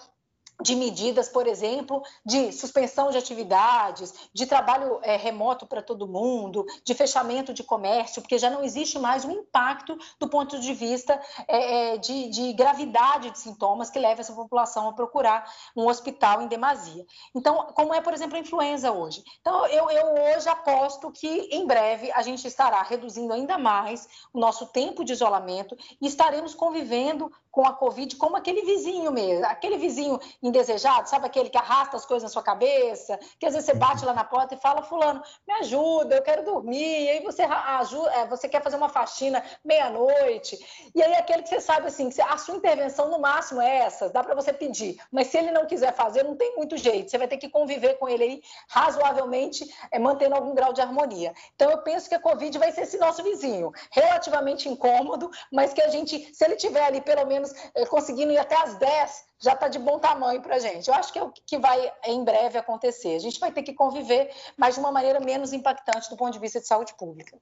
de medidas, por exemplo, de suspensão de atividades, de trabalho é, remoto para todo mundo, de fechamento de comércio, porque já não existe mais um impacto do ponto de vista é, de, de, gravidade de sintomas que leva essa população a procurar um hospital em demasia. Então, como é, por exemplo, a influenza hoje. Então, eu, eu hoje aposto que em breve a gente estará reduzindo ainda mais o nosso tempo de isolamento e estaremos convivendo com a Covid como aquele vizinho mesmo, aquele vizinho indesejado, sabe aquele que arrasta as coisas na sua cabeça, que às vezes você bate lá na porta e fala, fulano, me ajuda, eu quero dormir, e aí você, ajuda, é, você quer fazer uma faxina meia-noite, e aí aquele que você sabe assim, que a sua intervenção no máximo é essa, dá para você pedir, mas se ele não quiser fazer, não tem muito jeito, você vai ter que conviver com ele aí razoavelmente, é, mantendo algum grau de harmonia. Então eu penso que a Covid vai ser esse nosso vizinho, relativamente incômodo, mas que a gente, se ele tiver ali pelo menos eh, conseguindo ir até as 10, já está de bom tamanho para a gente. Eu acho que é o que vai em breve acontecer. A gente vai ter que conviver, mas de uma maneira menos impactante do ponto de vista de saúde pública.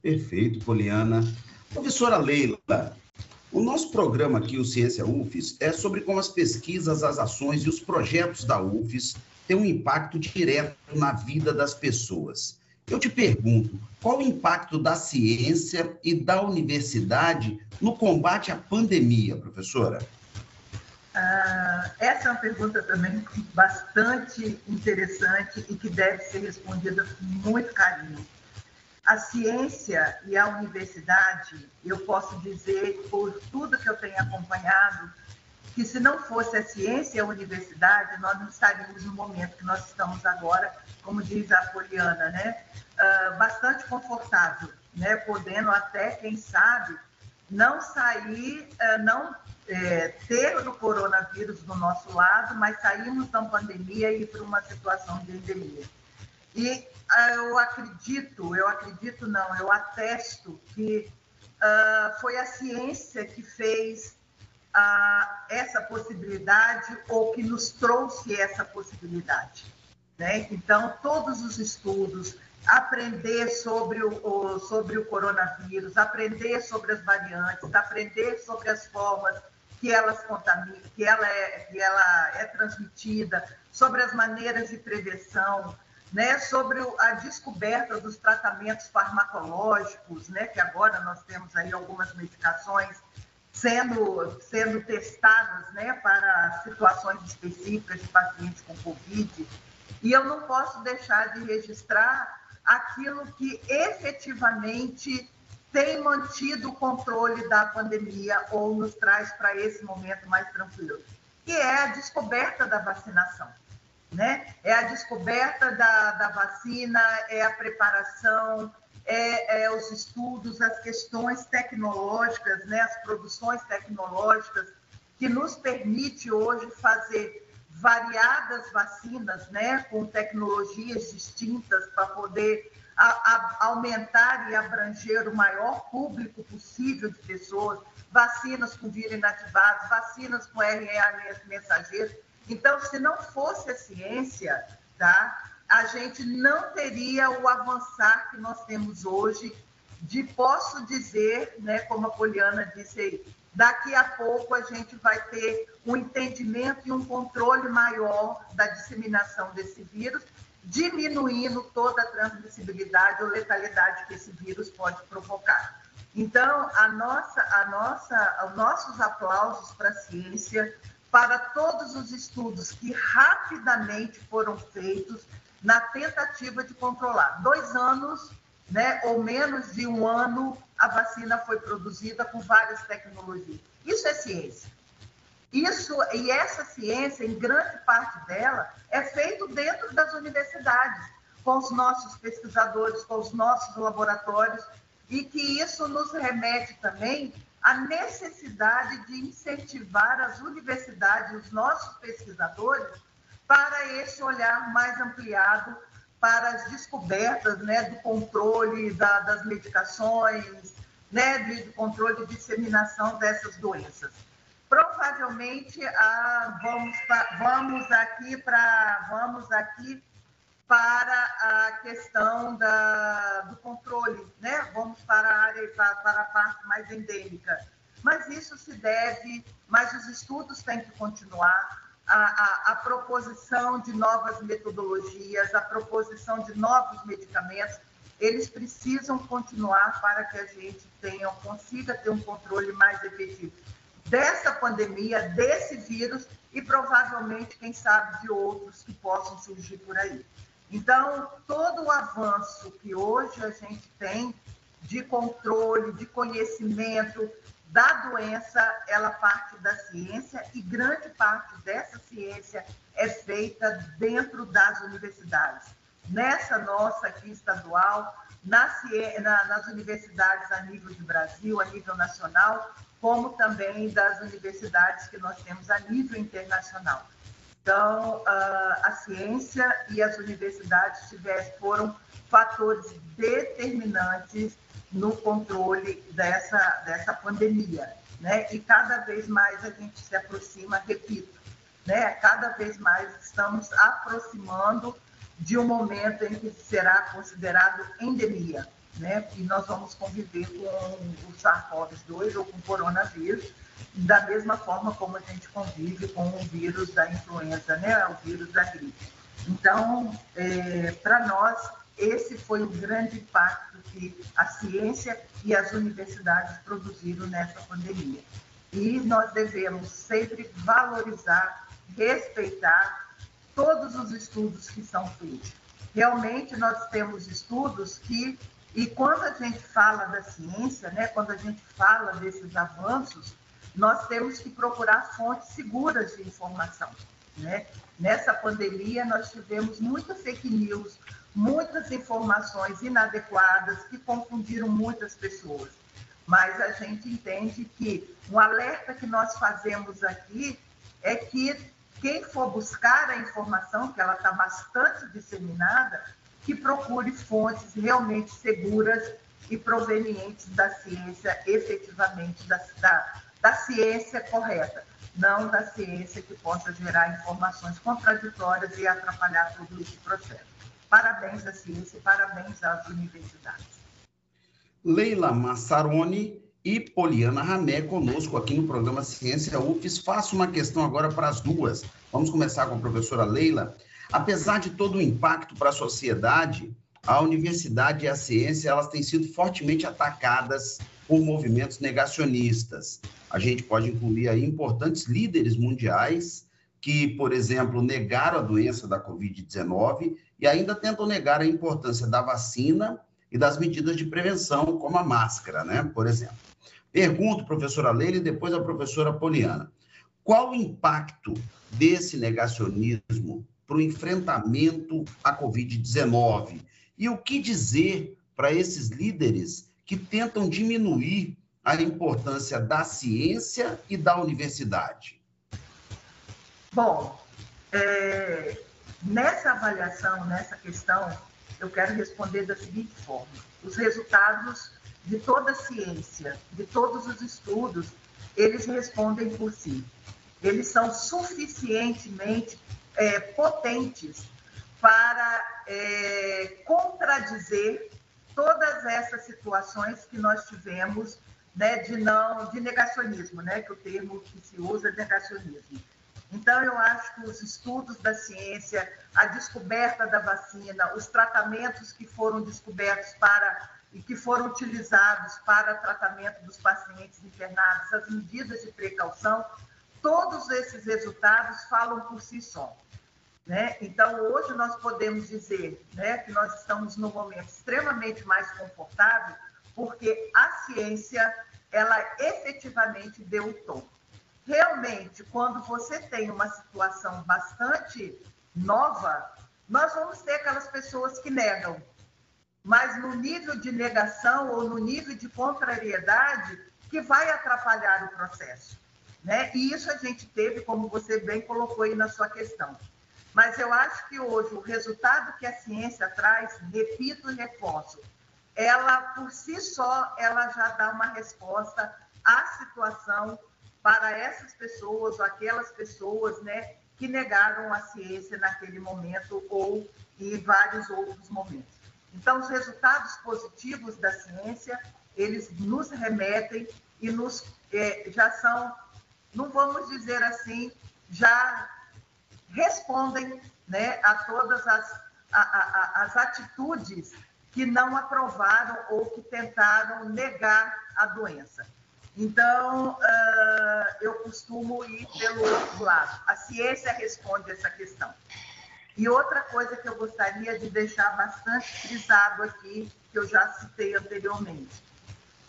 Perfeito, Poliana. Professora Leila, o nosso programa aqui, o Ciência UFES, é sobre como as pesquisas, as ações e os projetos da UFES têm um impacto direto na vida das pessoas. Eu te pergunto, qual o impacto da ciência e da universidade no combate à pandemia, professora? Ah, essa é uma pergunta também bastante interessante e que deve ser respondida com muito carinho. a ciência e a universidade, eu posso dizer, por tudo que eu tenho acompanhado, que se não fosse a ciência e a universidade, nós não estaríamos no momento que nós estamos agora, como diz a Poliana, né? Uh, bastante confortável, né? Podendo até, quem sabe, não sair, uh, não é, ter o coronavírus do nosso lado, mas sairmos da pandemia e para uma situação de endemia. E uh, eu acredito, eu acredito não, eu atesto que foi a ciência que fez ah, essa possibilidade ou que nos trouxe essa possibilidade. Né? Então, todos os estudos, aprender sobre o, o, sobre o coronavírus, aprender sobre as variantes, aprender sobre as formas que elas contaminam, que ela é, que ela é transmitida, sobre as maneiras de prevenção, né, sobre a descoberta dos tratamentos farmacológicos, né, que agora nós temos aí algumas medicações sendo, sendo testadas né, para situações específicas de pacientes com Covid. E eu não posso deixar de registrar aquilo que efetivamente tem mantido o controle da pandemia ou nos traz para esse momento mais tranquilo, que é a descoberta da vacinação. Né? É a descoberta da, da vacina, é a preparação, é, é, os estudos, as questões tecnológicas, né, as produções tecnológicas, que nos permite hoje fazer variadas vacinas, né, com tecnologias distintas para poder a, a, aumentar e abranger o maior público possível de pessoas, vacinas com vírus inativados, vacinas com RNA mensageiro. Então, se não fosse a ciência, tá, a gente não teria o avançar que nós temos hoje, de posso dizer, né, como a Poliana disse aí, daqui a pouco a gente vai ter um entendimento e um controle maior da disseminação desse vírus, diminuindo toda a transmissibilidade ou letalidade que esse vírus pode provocar. Então, a nossa, a nossa, os nossos aplausos para a ciência, para todos os estudos que rapidamente foram feitos, na tentativa de controlar. Dois anos, né, ou menos de um ano, a vacina foi produzida com várias tecnologias. Isso é ciência. Isso e essa ciência, em grande parte dela, é feito dentro das universidades, com os nossos pesquisadores, com os nossos laboratórios, e que isso nos remete também à necessidade de incentivar as universidades, os nossos pesquisadores, para esse olhar mais ampliado para as descobertas né, do controle da, das medicações, né, do controle de disseminação dessas doenças. Provavelmente ah, vamos, vamos aqui para vamos aqui para a questão da, do controle, né? Vamos para a área para, para a parte mais endêmica. Mas isso se deve, mas os estudos têm que continuar a, a, a, proposição de novas metodologias, a proposição de novos medicamentos, eles precisam continuar para que a gente tenha, consiga ter um controle mais efetivo dessa pandemia, desse vírus e provavelmente, quem sabe, de outros que possam surgir por aí. Então, todo o avanço que hoje a gente tem de controle, de conhecimento, da doença, ela parte da ciência e grande parte dessa ciência é feita dentro das universidades. Nessa nossa aqui estadual, na, na, nas universidades a nível de Brasil, a nível nacional, como também das universidades que nós temos a nível internacional. Então, a ciência e as universidades tiveram, foram fatores determinantes no controle dessa, dessa pandemia. Né? E cada vez mais a gente se aproxima, repito, né? cada vez mais estamos aproximando de um momento em que será considerado endemia, né? E nós vamos conviver com o SARS-CoV-2 ou com o coronavírus, da mesma forma como a gente convive com o vírus da influenza, né? O vírus da gripe. Então, é, para nós, esse foi o grande impacto que a ciência e as universidades produziram nessa pandemia. E nós devemos sempre valorizar, respeitar todos os estudos que são feitos. Realmente, nós temos estudos que E quando a gente fala da ciência, né, quando a gente fala desses avanços, nós temos que procurar fontes seguras de informação. Né? Nessa pandemia, nós tivemos muita fake news, muitas informações inadequadas que confundiram muitas pessoas. Mas a gente entende que o alerta que nós fazemos aqui é que quem for buscar a informação, que ela está bastante disseminada, que procure fontes realmente seguras e provenientes da ciência, efetivamente, da, da, da ciência correta, não da ciência que possa gerar informações contraditórias e atrapalhar todo esse processo. Parabéns à ciência parabéns às universidades. Leila Massaroni e Poliana Ramé conosco aqui no programa Ciência UFES. Faço uma questão agora para as duas. Vamos começar com a professora Leila. Apesar de todo o impacto para a sociedade, a universidade e a ciência elas têm sido fortemente atacadas por movimentos negacionistas. A gente pode incluir aí importantes líderes mundiais que, por exemplo, negaram a doença da Covid-19 e ainda tentam negar a importância da vacina e das medidas de prevenção, como a máscara, né? Por exemplo. Pergunto, professora Leila, e depois a professora Poliana. Qual o impacto desse negacionismo para o enfrentamento à Covid-19? E o que dizer para esses líderes que tentam diminuir a importância da ciência e da universidade? Bom, é, nessa avaliação, nessa questão, eu quero responder da seguinte forma: os resultados de toda a ciência, de todos os estudos, eles respondem por si. Eles são suficientemente é, potentes para é, contradizer todas essas situações que nós tivemos né, de não de negacionismo, né, que o termo que se usa é negacionismo. Então, eu acho que os estudos da ciência, a descoberta da vacina, os tratamentos que foram descobertos para e que foram utilizados para tratamento dos pacientes internados, as medidas de precaução, todos esses resultados falam por si só. Né? Então, hoje nós podemos dizer né, que nós estamos num momento extremamente mais confortável, porque a ciência, ela efetivamente deu o tom realmente, quando você tem uma situação bastante nova, nós vamos ter aquelas pessoas que negam. Mas no nível de negação ou no nível de contrariedade, que vai atrapalhar o processo. Né? E isso a gente teve, como você bem colocou aí na sua questão. Mas eu acho que hoje o resultado que a ciência traz, repito e reforço, ela por si só, ela já dá uma resposta à situação para essas pessoas ou aquelas pessoas né, que negaram a ciência naquele momento ou em vários outros momentos. Então, os resultados positivos da ciência, eles nos remetem e nos é, já são, não vamos dizer assim, já respondem né, a todas as, a, a, as atitudes que não aprovaram ou que tentaram negar a doença. Então, uh, eu costumo ir pelo outro lado. A ciência responde essa questão. E outra coisa que eu gostaria de deixar bastante frisado aqui, que eu já citei anteriormente,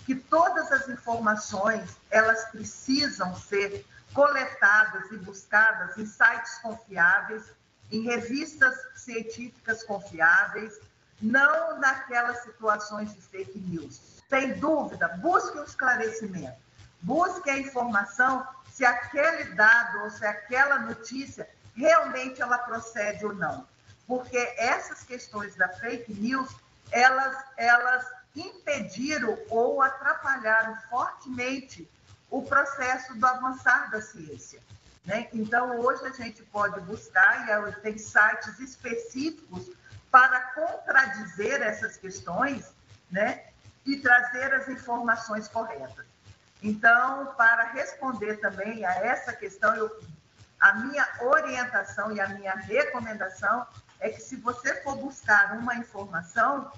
que todas as informações, elas precisam ser coletadas e buscadas em sites confiáveis, em revistas científicas confiáveis, não naquelas situações de fake news sem dúvida, busque um esclarecimento, busque a informação se aquele dado ou se aquela notícia realmente ela procede ou não. Porque essas questões da fake news, elas, elas impediram ou atrapalharam fortemente o processo do avançar da ciência. Né? Então, hoje a gente pode buscar, e tem sites específicos para contradizer essas questões, né? E trazer as informações corretas. Então, para responder também a essa questão, eu, a minha orientação e a minha recomendação é que se você for buscar uma informação,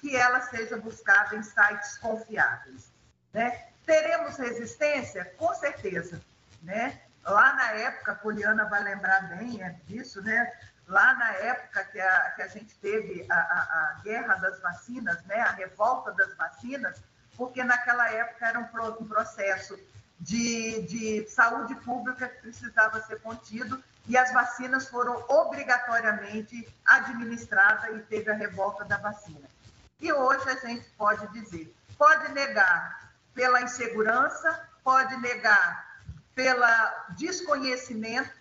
que ela seja buscada em sites confiáveis. Né? Teremos resistência? Com certeza. Né? Lá na época, a Poliana vai lembrar bem é disso, né? Lá na época que a, que a gente teve a, a, a guerra das vacinas, né, a revolta das vacinas, porque naquela época era um, um processo de, de saúde pública que precisava ser contido e as vacinas foram obrigatoriamente administradas e teve a revolta da vacina. E hoje a gente pode dizer, pode negar pela insegurança, pode negar pelo desconhecimento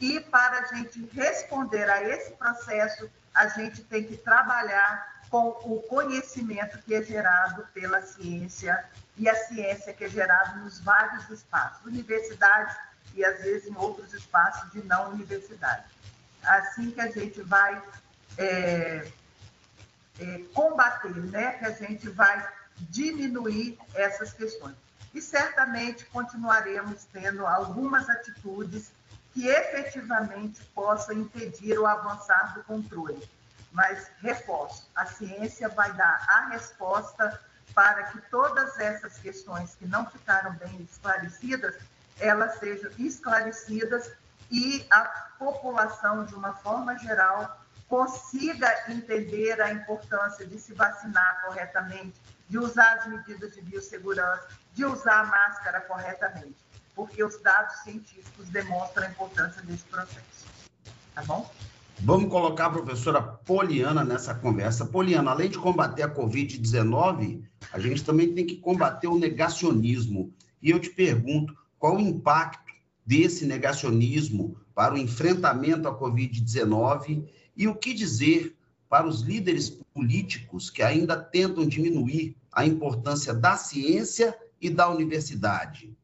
e para a gente responder a esse processo, a gente tem que trabalhar com o conhecimento que é gerado pela ciência e a ciência que é gerada nos vários espaços, universidades e às vezes em outros espaços de não universidade. Assim que a gente vai é, é, combater, né? que a gente vai diminuir essas questões. E certamente continuaremos tendo algumas atitudes que efetivamente possam impedir o avançar do controle. Mas, reforço, a ciência vai dar a resposta para que todas essas questões que não ficaram bem esclarecidas, elas sejam esclarecidas e a população, de uma forma geral, consiga entender a importância de se vacinar corretamente, de usar as medidas de biossegurança, de usar a máscara corretamente, porque os dados científicos demonstram a importância desse processo. Tá bom? Vamos colocar a professora Poliana nessa conversa. Poliana, além de combater a Covid-19, a gente também tem que combater o negacionismo. E eu te pergunto, qual o impacto desse negacionismo para o enfrentamento à Covid-19 e o que dizer para os líderes políticos que ainda tentam diminuir a importância da ciência e da universidade?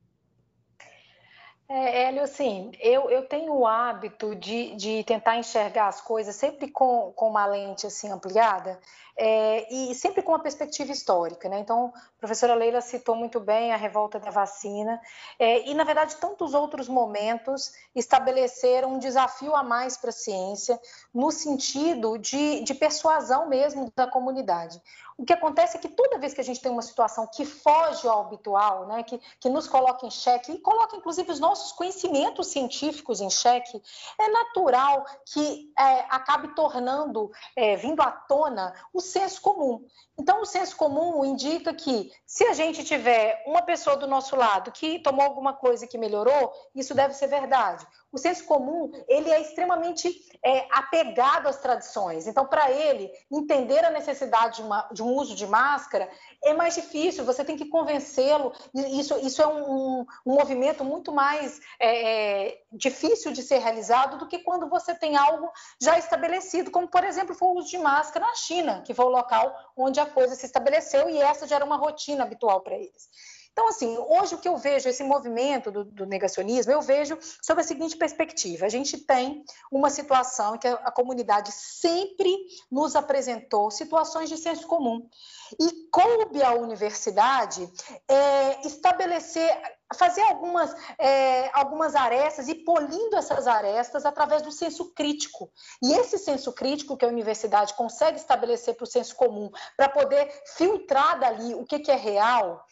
É, Hélio, assim, eu, eu tenho o hábito de, de tentar enxergar as coisas sempre com, com uma lente assim ampliada é, e sempre com uma perspectiva histórica, né? Então, a professora Leila citou muito bem a revolta da vacina é, e, na verdade, tantos outros momentos estabeleceram um desafio a mais para a ciência no sentido de, de persuasão mesmo da comunidade. O que acontece é que toda vez que a gente tem uma situação que foge ao habitual, né, que, que nos coloca em xeque, e coloca inclusive os nossos conhecimentos científicos em xeque, é natural que é, acabe tornando, é, vindo à tona, o senso comum. Então, o senso comum indica que se a gente tiver uma pessoa do nosso lado que tomou alguma coisa que melhorou, isso deve ser verdade. O senso comum ele é extremamente é, apegado às tradições. Então, para ele entender a necessidade de, uma, de, um uso de máscara é mais difícil. Você tem que convencê-lo. Isso, isso é um, um, movimento muito mais é, é, difícil de ser realizado do que quando você tem algo já estabelecido, como por exemplo foi o uso de máscara na China, que foi o local onde a coisa se estabeleceu e essa já era uma rotina habitual para eles. Então, assim, hoje o que eu vejo, esse movimento do, do, negacionismo, eu vejo sob a seguinte perspectiva: a gente tem uma situação em que a, a comunidade sempre nos apresentou situações de senso comum. E coube à universidade é, estabelecer, fazer algumas, é, algumas arestas e polindo essas arestas através do senso crítico. E esse senso crítico que a universidade consegue estabelecer para o senso comum, para poder filtrar dali o que, que é real,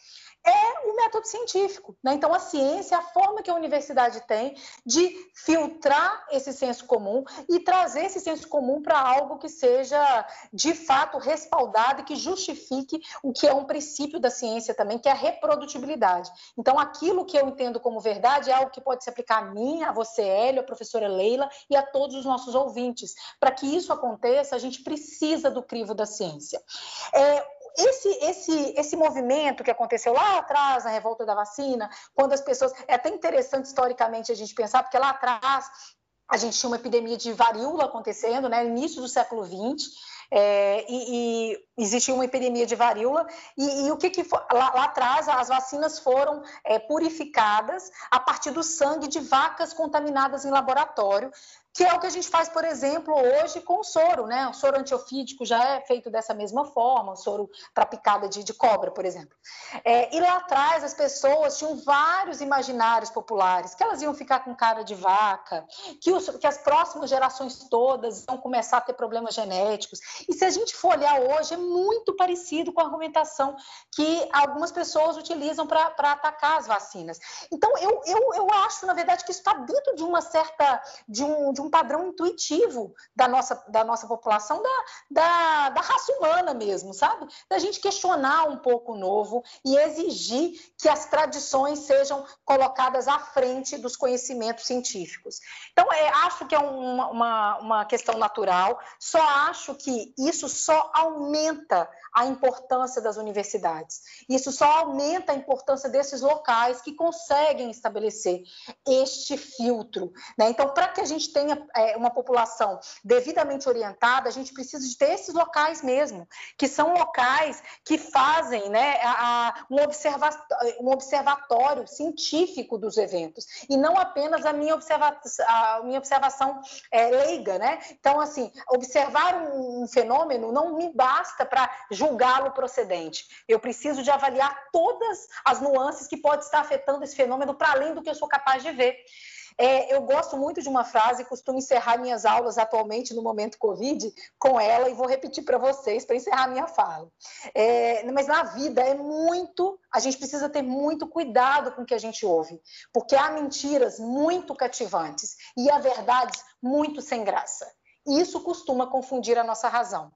é o método científico. Né? Então, a ciência a forma que a universidade tem de filtrar esse senso comum e trazer esse senso comum para algo que seja de fato respaldado e que justifique o que é um princípio da ciência também, que é a reprodutibilidade. Então, aquilo que eu entendo como verdade é algo que pode se aplicar a mim, a você, Hélio, a professora Leila e a todos os nossos ouvintes. Para que isso aconteça, a gente precisa do crivo da ciência. É, esse, esse, esse movimento que aconteceu lá atrás, na revolta da vacina, quando as pessoas. É até interessante historicamente a gente pensar, porque lá atrás a gente tinha uma epidemia de varíola acontecendo, né, início do século XX. É, e, e, existia uma epidemia de varíola e, e o que, que foi, lá, lá, atrás as vacinas foram é, purificadas a partir do sangue de vacas contaminadas em laboratório que é o que a gente faz, por exemplo, hoje com o soro, né? O soro antiofídico já é feito dessa mesma forma, o soro para picada de, de, cobra, por exemplo. É, e lá atrás as pessoas tinham vários imaginários populares, que elas iam ficar com cara de vaca, que, os, que as próximas gerações todas iam começar a ter problemas genéticos. E se a gente for olhar hoje, é muito parecido com a argumentação que algumas pessoas utilizam para atacar as vacinas. Então, eu, eu, eu acho, na verdade, que isso está dentro de uma certa. de um, de um padrão intuitivo da nossa, da nossa população, da, da, da raça humana mesmo, sabe? Da gente questionar um pouco o novo e exigir que as tradições sejam colocadas à frente dos conhecimentos científicos. Então, é, acho que é uma, uma, uma questão natural, só acho que isso só aumenta a importância das universidades. Isso só aumenta a importância desses locais que conseguem estabelecer este filtro. Né? Então, para que a gente tenha é, uma população devidamente orientada, a gente precisa de ter esses locais mesmo, que são locais que fazem né, a, a, um, observa um observatório científico dos eventos, e não apenas a minha, observa a minha observação é, leiga. Né? Então, assim, observar um, um fenômeno não me basta para julgá-lo procedente. Eu preciso de avaliar todas as nuances que pode estar afetando esse fenômeno para além do que eu sou capaz de ver. É, eu gosto muito de uma frase, costumo encerrar minhas aulas atualmente no momento Covid com ela e vou repetir para vocês para encerrar minha fala. É, mas na vida é muito, a gente precisa ter muito cuidado com o que a gente ouve, porque há mentiras muito cativantes e há verdades muito sem graça. Isso costuma confundir a nossa razão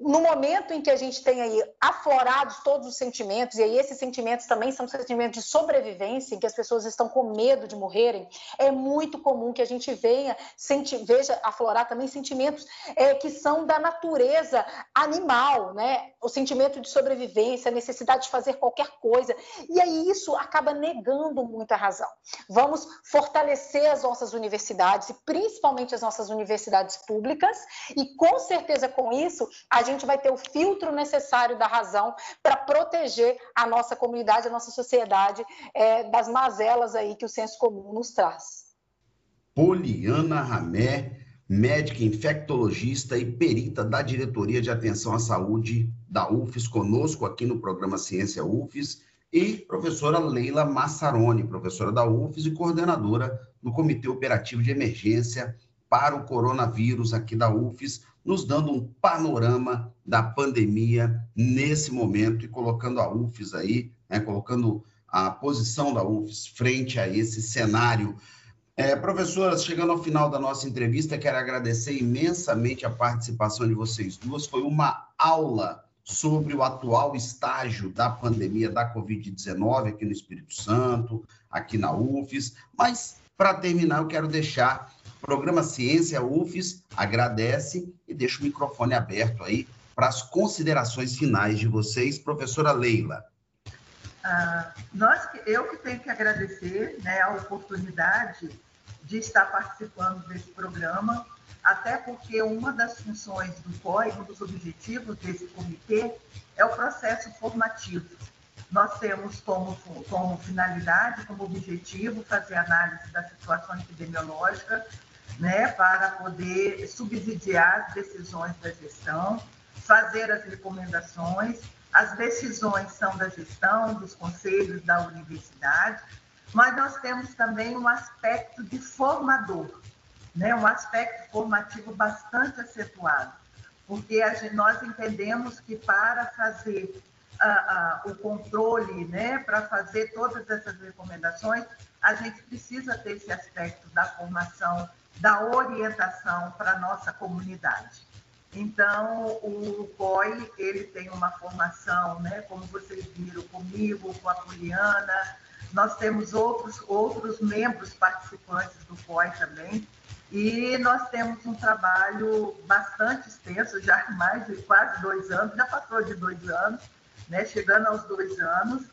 no momento em que a gente tem aí aflorados todos os sentimentos, e aí esses sentimentos também são sentimentos de sobrevivência, em que as pessoas estão com medo de morrerem, é muito comum que a gente venha, senti, veja aflorar também sentimentos é, que são da natureza animal, né? O sentimento de sobrevivência, a necessidade de fazer qualquer coisa. E aí isso acaba negando muito a razão. Vamos fortalecer as nossas universidades, principalmente as nossas universidades públicas, e com certeza com isso a gente gente vai ter o filtro necessário da razão para proteger a nossa comunidade, a nossa sociedade é, das mazelas aí que o senso comum nos traz. Poliana Ramé, médica infectologista e perita da Diretoria de Atenção à Saúde da UFES, conosco aqui no programa Ciência UFES, e professora Leila Massaroni, professora da UFES e coordenadora do Comitê Operativo de Emergência para o Coronavírus aqui da UFES, nos dando um panorama da pandemia nesse momento e colocando a UFES aí, né, colocando a posição da UFES frente a esse cenário. É, chegando ao final da nossa entrevista, quero agradecer imensamente a participação de vocês duas. Foi uma aula sobre o atual estágio da pandemia da Covid-19 aqui no Espírito Santo, aqui na UFES. Mas, para terminar, eu quero deixar Programa Ciência UFES agradece e deixa o microfone aberto aí para as considerações finais de vocês, professora Leila. Ah, nós, eu que tenho que agradecer né, a oportunidade de estar participando desse programa, até porque uma das funções do COI, um dos objetivos desse comitê, é o processo formativo. Nós temos como, como finalidade, como objetivo, fazer análise da situação epidemiológica né, para poder subsidiar as decisões da gestão, fazer as recomendações. As decisões são da gestão, dos conselhos da universidade, mas nós temos também um aspecto de formador, né, um aspecto formativo bastante acentuado, porque nós entendemos que para fazer o controle, né, para fazer todas essas recomendações, a gente precisa ter esse aspecto da formação da orientação para a nossa comunidade. Então, o COI, ele tem uma formação, né, como vocês viram comigo, com a Poliana, nós temos outros, outros membros participantes do COI também, e nós temos um trabalho bastante extenso, já há mais de quase dois anos, já passou de dois anos, né, chegando aos dois anos,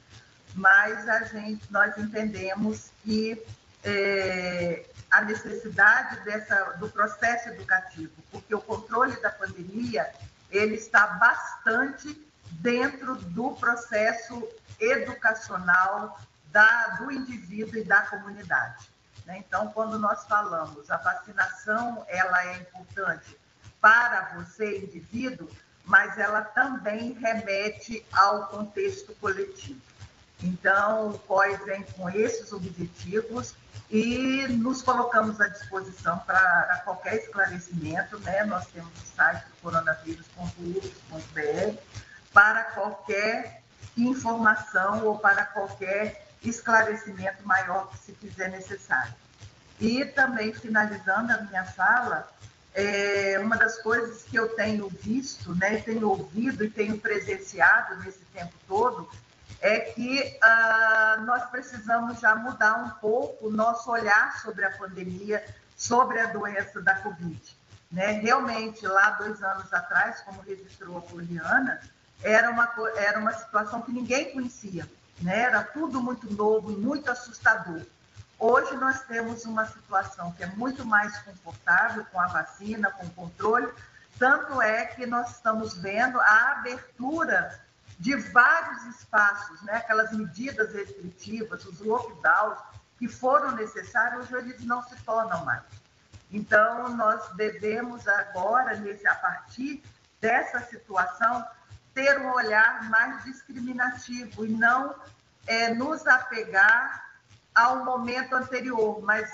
mas a gente, nós entendemos que é, a necessidade dessa, do processo educativo, porque o controle da pandemia ele está bastante dentro do processo educacional da, do indivíduo e da comunidade. Né? Então, quando nós falamos a vacinação, ela é importante para você, indivíduo, mas ela também remete ao contexto coletivo. Então, o COI vem com esses objetivos e nos colocamos à disposição para qualquer esclarecimento, né? Nós temos o site do para qualquer informação ou para qualquer esclarecimento maior que se fizer necessário. E também, finalizando a minha fala, é, uma das coisas que eu tenho visto, né, tenho ouvido e tenho presenciado nesse tempo todo, é que ah, nós precisamos já mudar um pouco o nosso olhar sobre a pandemia, sobre a doença da Covid. Né? Realmente, lá dois anos atrás, como registrou a Poliana, era uma, era uma situação que ninguém conhecia, né? era tudo muito novo, muito assustador. Hoje nós temos uma situação que é muito mais confortável com a vacina, com o controle, tanto é que nós estamos vendo a abertura de vários espaços, né? aquelas medidas restritivas, os lockdowns que foram necessários, hoje eles não se tornam mais. Então, nós devemos agora, nesse, a partir dessa situação, ter um olhar mais discriminativo e não é, nos apegar ao momento anterior, mas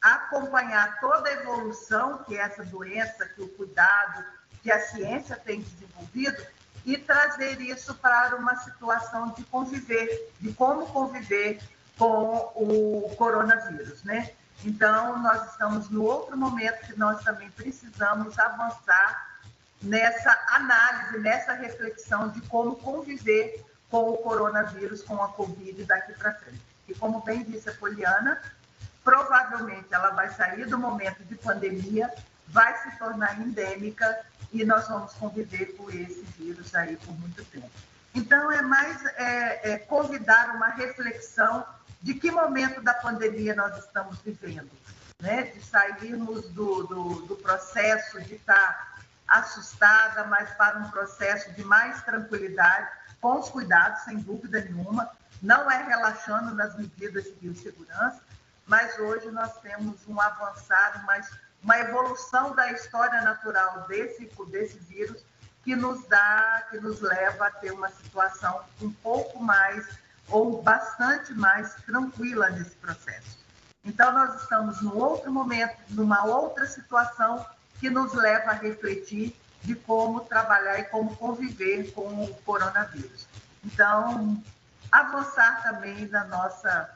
acompanhar toda a evolução que essa doença, que o cuidado, que a ciência tem desenvolvido e trazer isso para uma situação de conviver, de como conviver com o coronavírus, né? Então, nós estamos no outro momento que nós também precisamos avançar nessa análise, nessa reflexão de como conviver com o coronavírus, com a Covid daqui para frente. E como bem disse a Poliana, provavelmente ela vai sair do momento de pandemia, vai se tornar endêmica e nós vamos conviver com esse vírus aí por muito tempo. Então, é mais é, é, convidar uma reflexão de que momento da pandemia nós estamos vivendo, né? de sairmos do, do, do processo de estar assustada, mas para um processo de mais tranquilidade, com os cuidados, sem dúvida nenhuma, não é relaxando nas medidas de biossegurança, mas hoje nós temos um avançado, mas uma evolução da história natural desse, desse vírus que nos dá, que nos leva a ter uma situação um pouco mais ou bastante mais tranquila nesse processo. Então, nós estamos num outro momento, numa outra situação que nos leva a refletir de como trabalhar e como conviver com o coronavírus. Então, avançar também na nossa,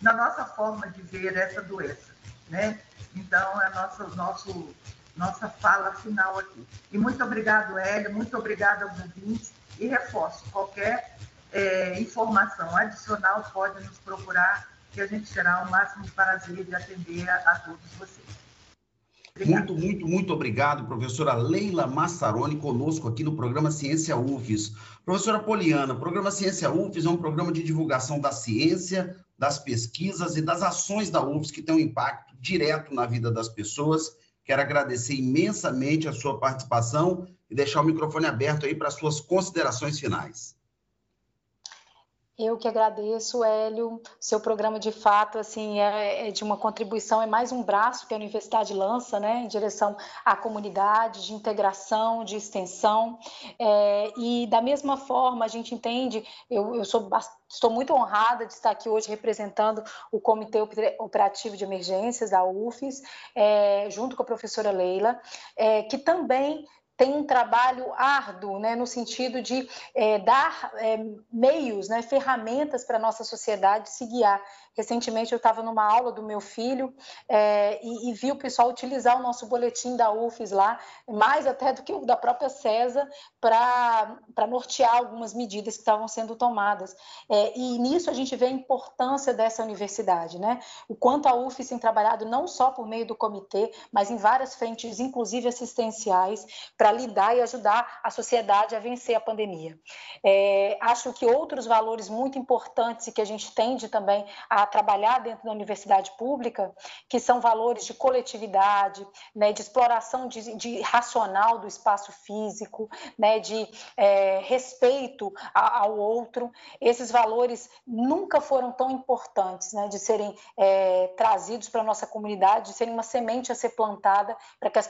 na nossa forma de ver essa doença, né? Então, é nosso, nosso, nossa fala final aqui. E muito obrigado, Hélio, muito obrigado aos ouvintes, e reforço, qualquer é, informação adicional pode nos procurar, que a gente terá o máximo prazer de atender a, a todos vocês. Obrigado. Muito, muito, muito obrigado, professora Leila Massaroni, conosco aqui no programa Ciência UFES. Professora Poliana, o programa Ciência UFES é um programa de divulgação da ciência, das pesquisas e das ações da UFES que tem um impacto direto na vida das pessoas. Quero agradecer imensamente a sua participação e deixar o microfone aberto aí para suas considerações finais. Eu que agradeço, Hélio. Seu programa, de fato, assim, é, é, de uma contribuição, é mais um braço que a universidade lança, né, em direção à comunidade, de integração, de extensão. É, e da mesma forma, a gente entende, eu, eu sou Estou muito honrada de estar aqui hoje representando o Comitê Operativo de Emergências da UFES, é, junto com a professora Leila, é, que também tem um trabalho árduo, né, no sentido de é, dar é, meios, né, ferramentas para a nossa sociedade se guiar. Recentemente eu estava numa aula do meu filho é, e, e, vi o pessoal utilizar o nosso boletim da UFES lá, mais até do que o da própria CESA, para nortear algumas medidas que estavam sendo tomadas. É, e nisso a gente vê a importância dessa universidade, né? O quanto a UFES tem trabalhado não só por meio do comitê, mas em várias frentes, inclusive assistenciais, para lidar e ajudar a sociedade a vencer a pandemia. É, acho que outros valores muito importantes que a gente tende também a trabalhar dentro da universidade pública, que são valores de coletividade, né, de exploração de, de racional do espaço físico, né, de é, respeito ao outro. Esses valores nunca foram tão importantes né, de serem é, trazidos para a nossa comunidade, de serem uma semente a ser plantada para que as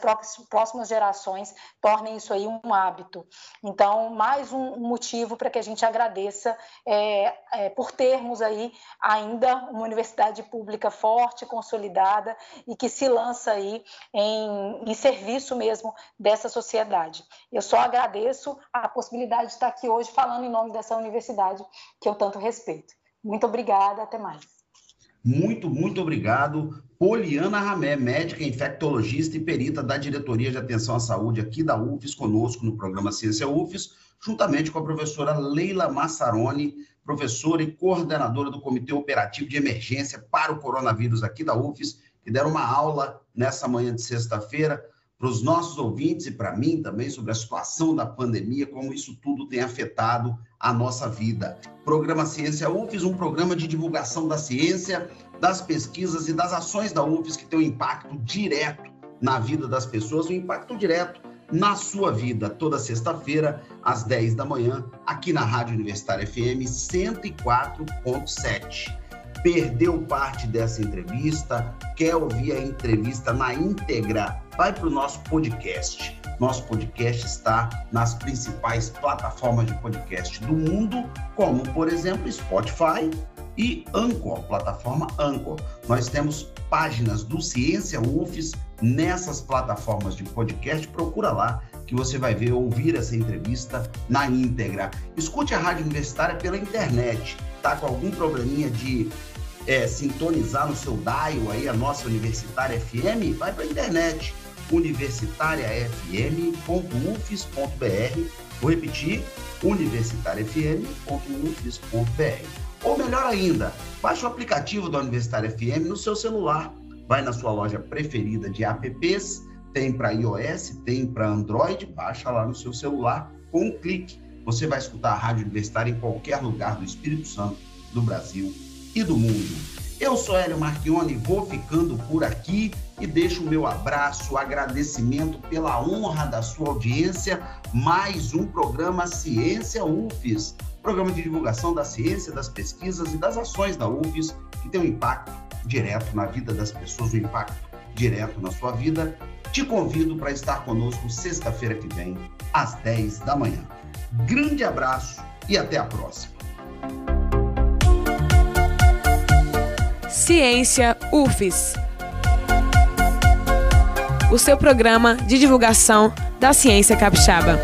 próximas gerações tornem isso aí um hábito. Então, mais um motivo para que a gente agradeça é, é por termos aí ainda uma universidade pública forte, consolidada e que se lança aí em, em serviço mesmo dessa sociedade. Eu só agradeço a possibilidade de estar aqui hoje falando em nome dessa universidade que eu tanto respeito. Muito obrigada, até mais. Muito, muito obrigado. Poliana Ramé, médica, infectologista e perita da Diretoria de Atenção à Saúde aqui da UFES, conosco no programa Ciência UFES, juntamente com a professora Leila Massaroni, professora e coordenadora do Comitê Operativo de Emergência para o Coronavírus aqui da UFES, que deram uma aula nessa manhã de sexta-feira para os nossos ouvintes e para mim também sobre a situação da pandemia, como isso tudo tem afetado a nossa vida. Programa Ciência UFES, um programa de divulgação da ciência, das pesquisas e das ações da UFES que tem um impacto direto na vida das pessoas, um impacto direto na sua vida, toda sexta-feira, às 10 da manhã, aqui na Rádio Universitária FM 104.7 perdeu parte dessa entrevista, quer ouvir a entrevista na íntegra, vai para o nosso podcast. Nosso podcast está nas principais plataformas de podcast do mundo, como, por exemplo, Spotify e Anchor, plataforma Anchor. Nós temos páginas do Ciência UFES nessas plataformas de podcast. Procura lá que você vai ver, ouvir essa entrevista na íntegra. Escute a Rádio Universitária pela internet. Tá com algum probleminha de é, sintonizar no seu dial aí a nossa Universitária FM, vai para a internet universitariafm.ufes.br. Vou repetir, universitariafm.ufes.br. Ou melhor ainda, baixe o aplicativo da Universitária FM no seu celular. Vai na sua loja preferida de apps, tem para iOS, tem para Android, baixa lá no seu celular com um clique. Você vai escutar a Rádio Universitária em qualquer lugar do Espírito Santo, do Brasil e do mundo. Eu sou Hélio Marchione, vou ficando por aqui e deixo o meu abraço, agradecimento pela honra da sua audiência. Mais um programa Ciência UFES, programa de divulgação da ciência, das pesquisas e das ações da UFES, que tem um impacto direto na vida das pessoas, um impacto direto na sua vida. Te convido para estar conosco sexta-feira que vem, às 10 da manhã. Grande abraço e até a próxima. Ciência UFES. O seu programa de divulgação da ciência capixaba.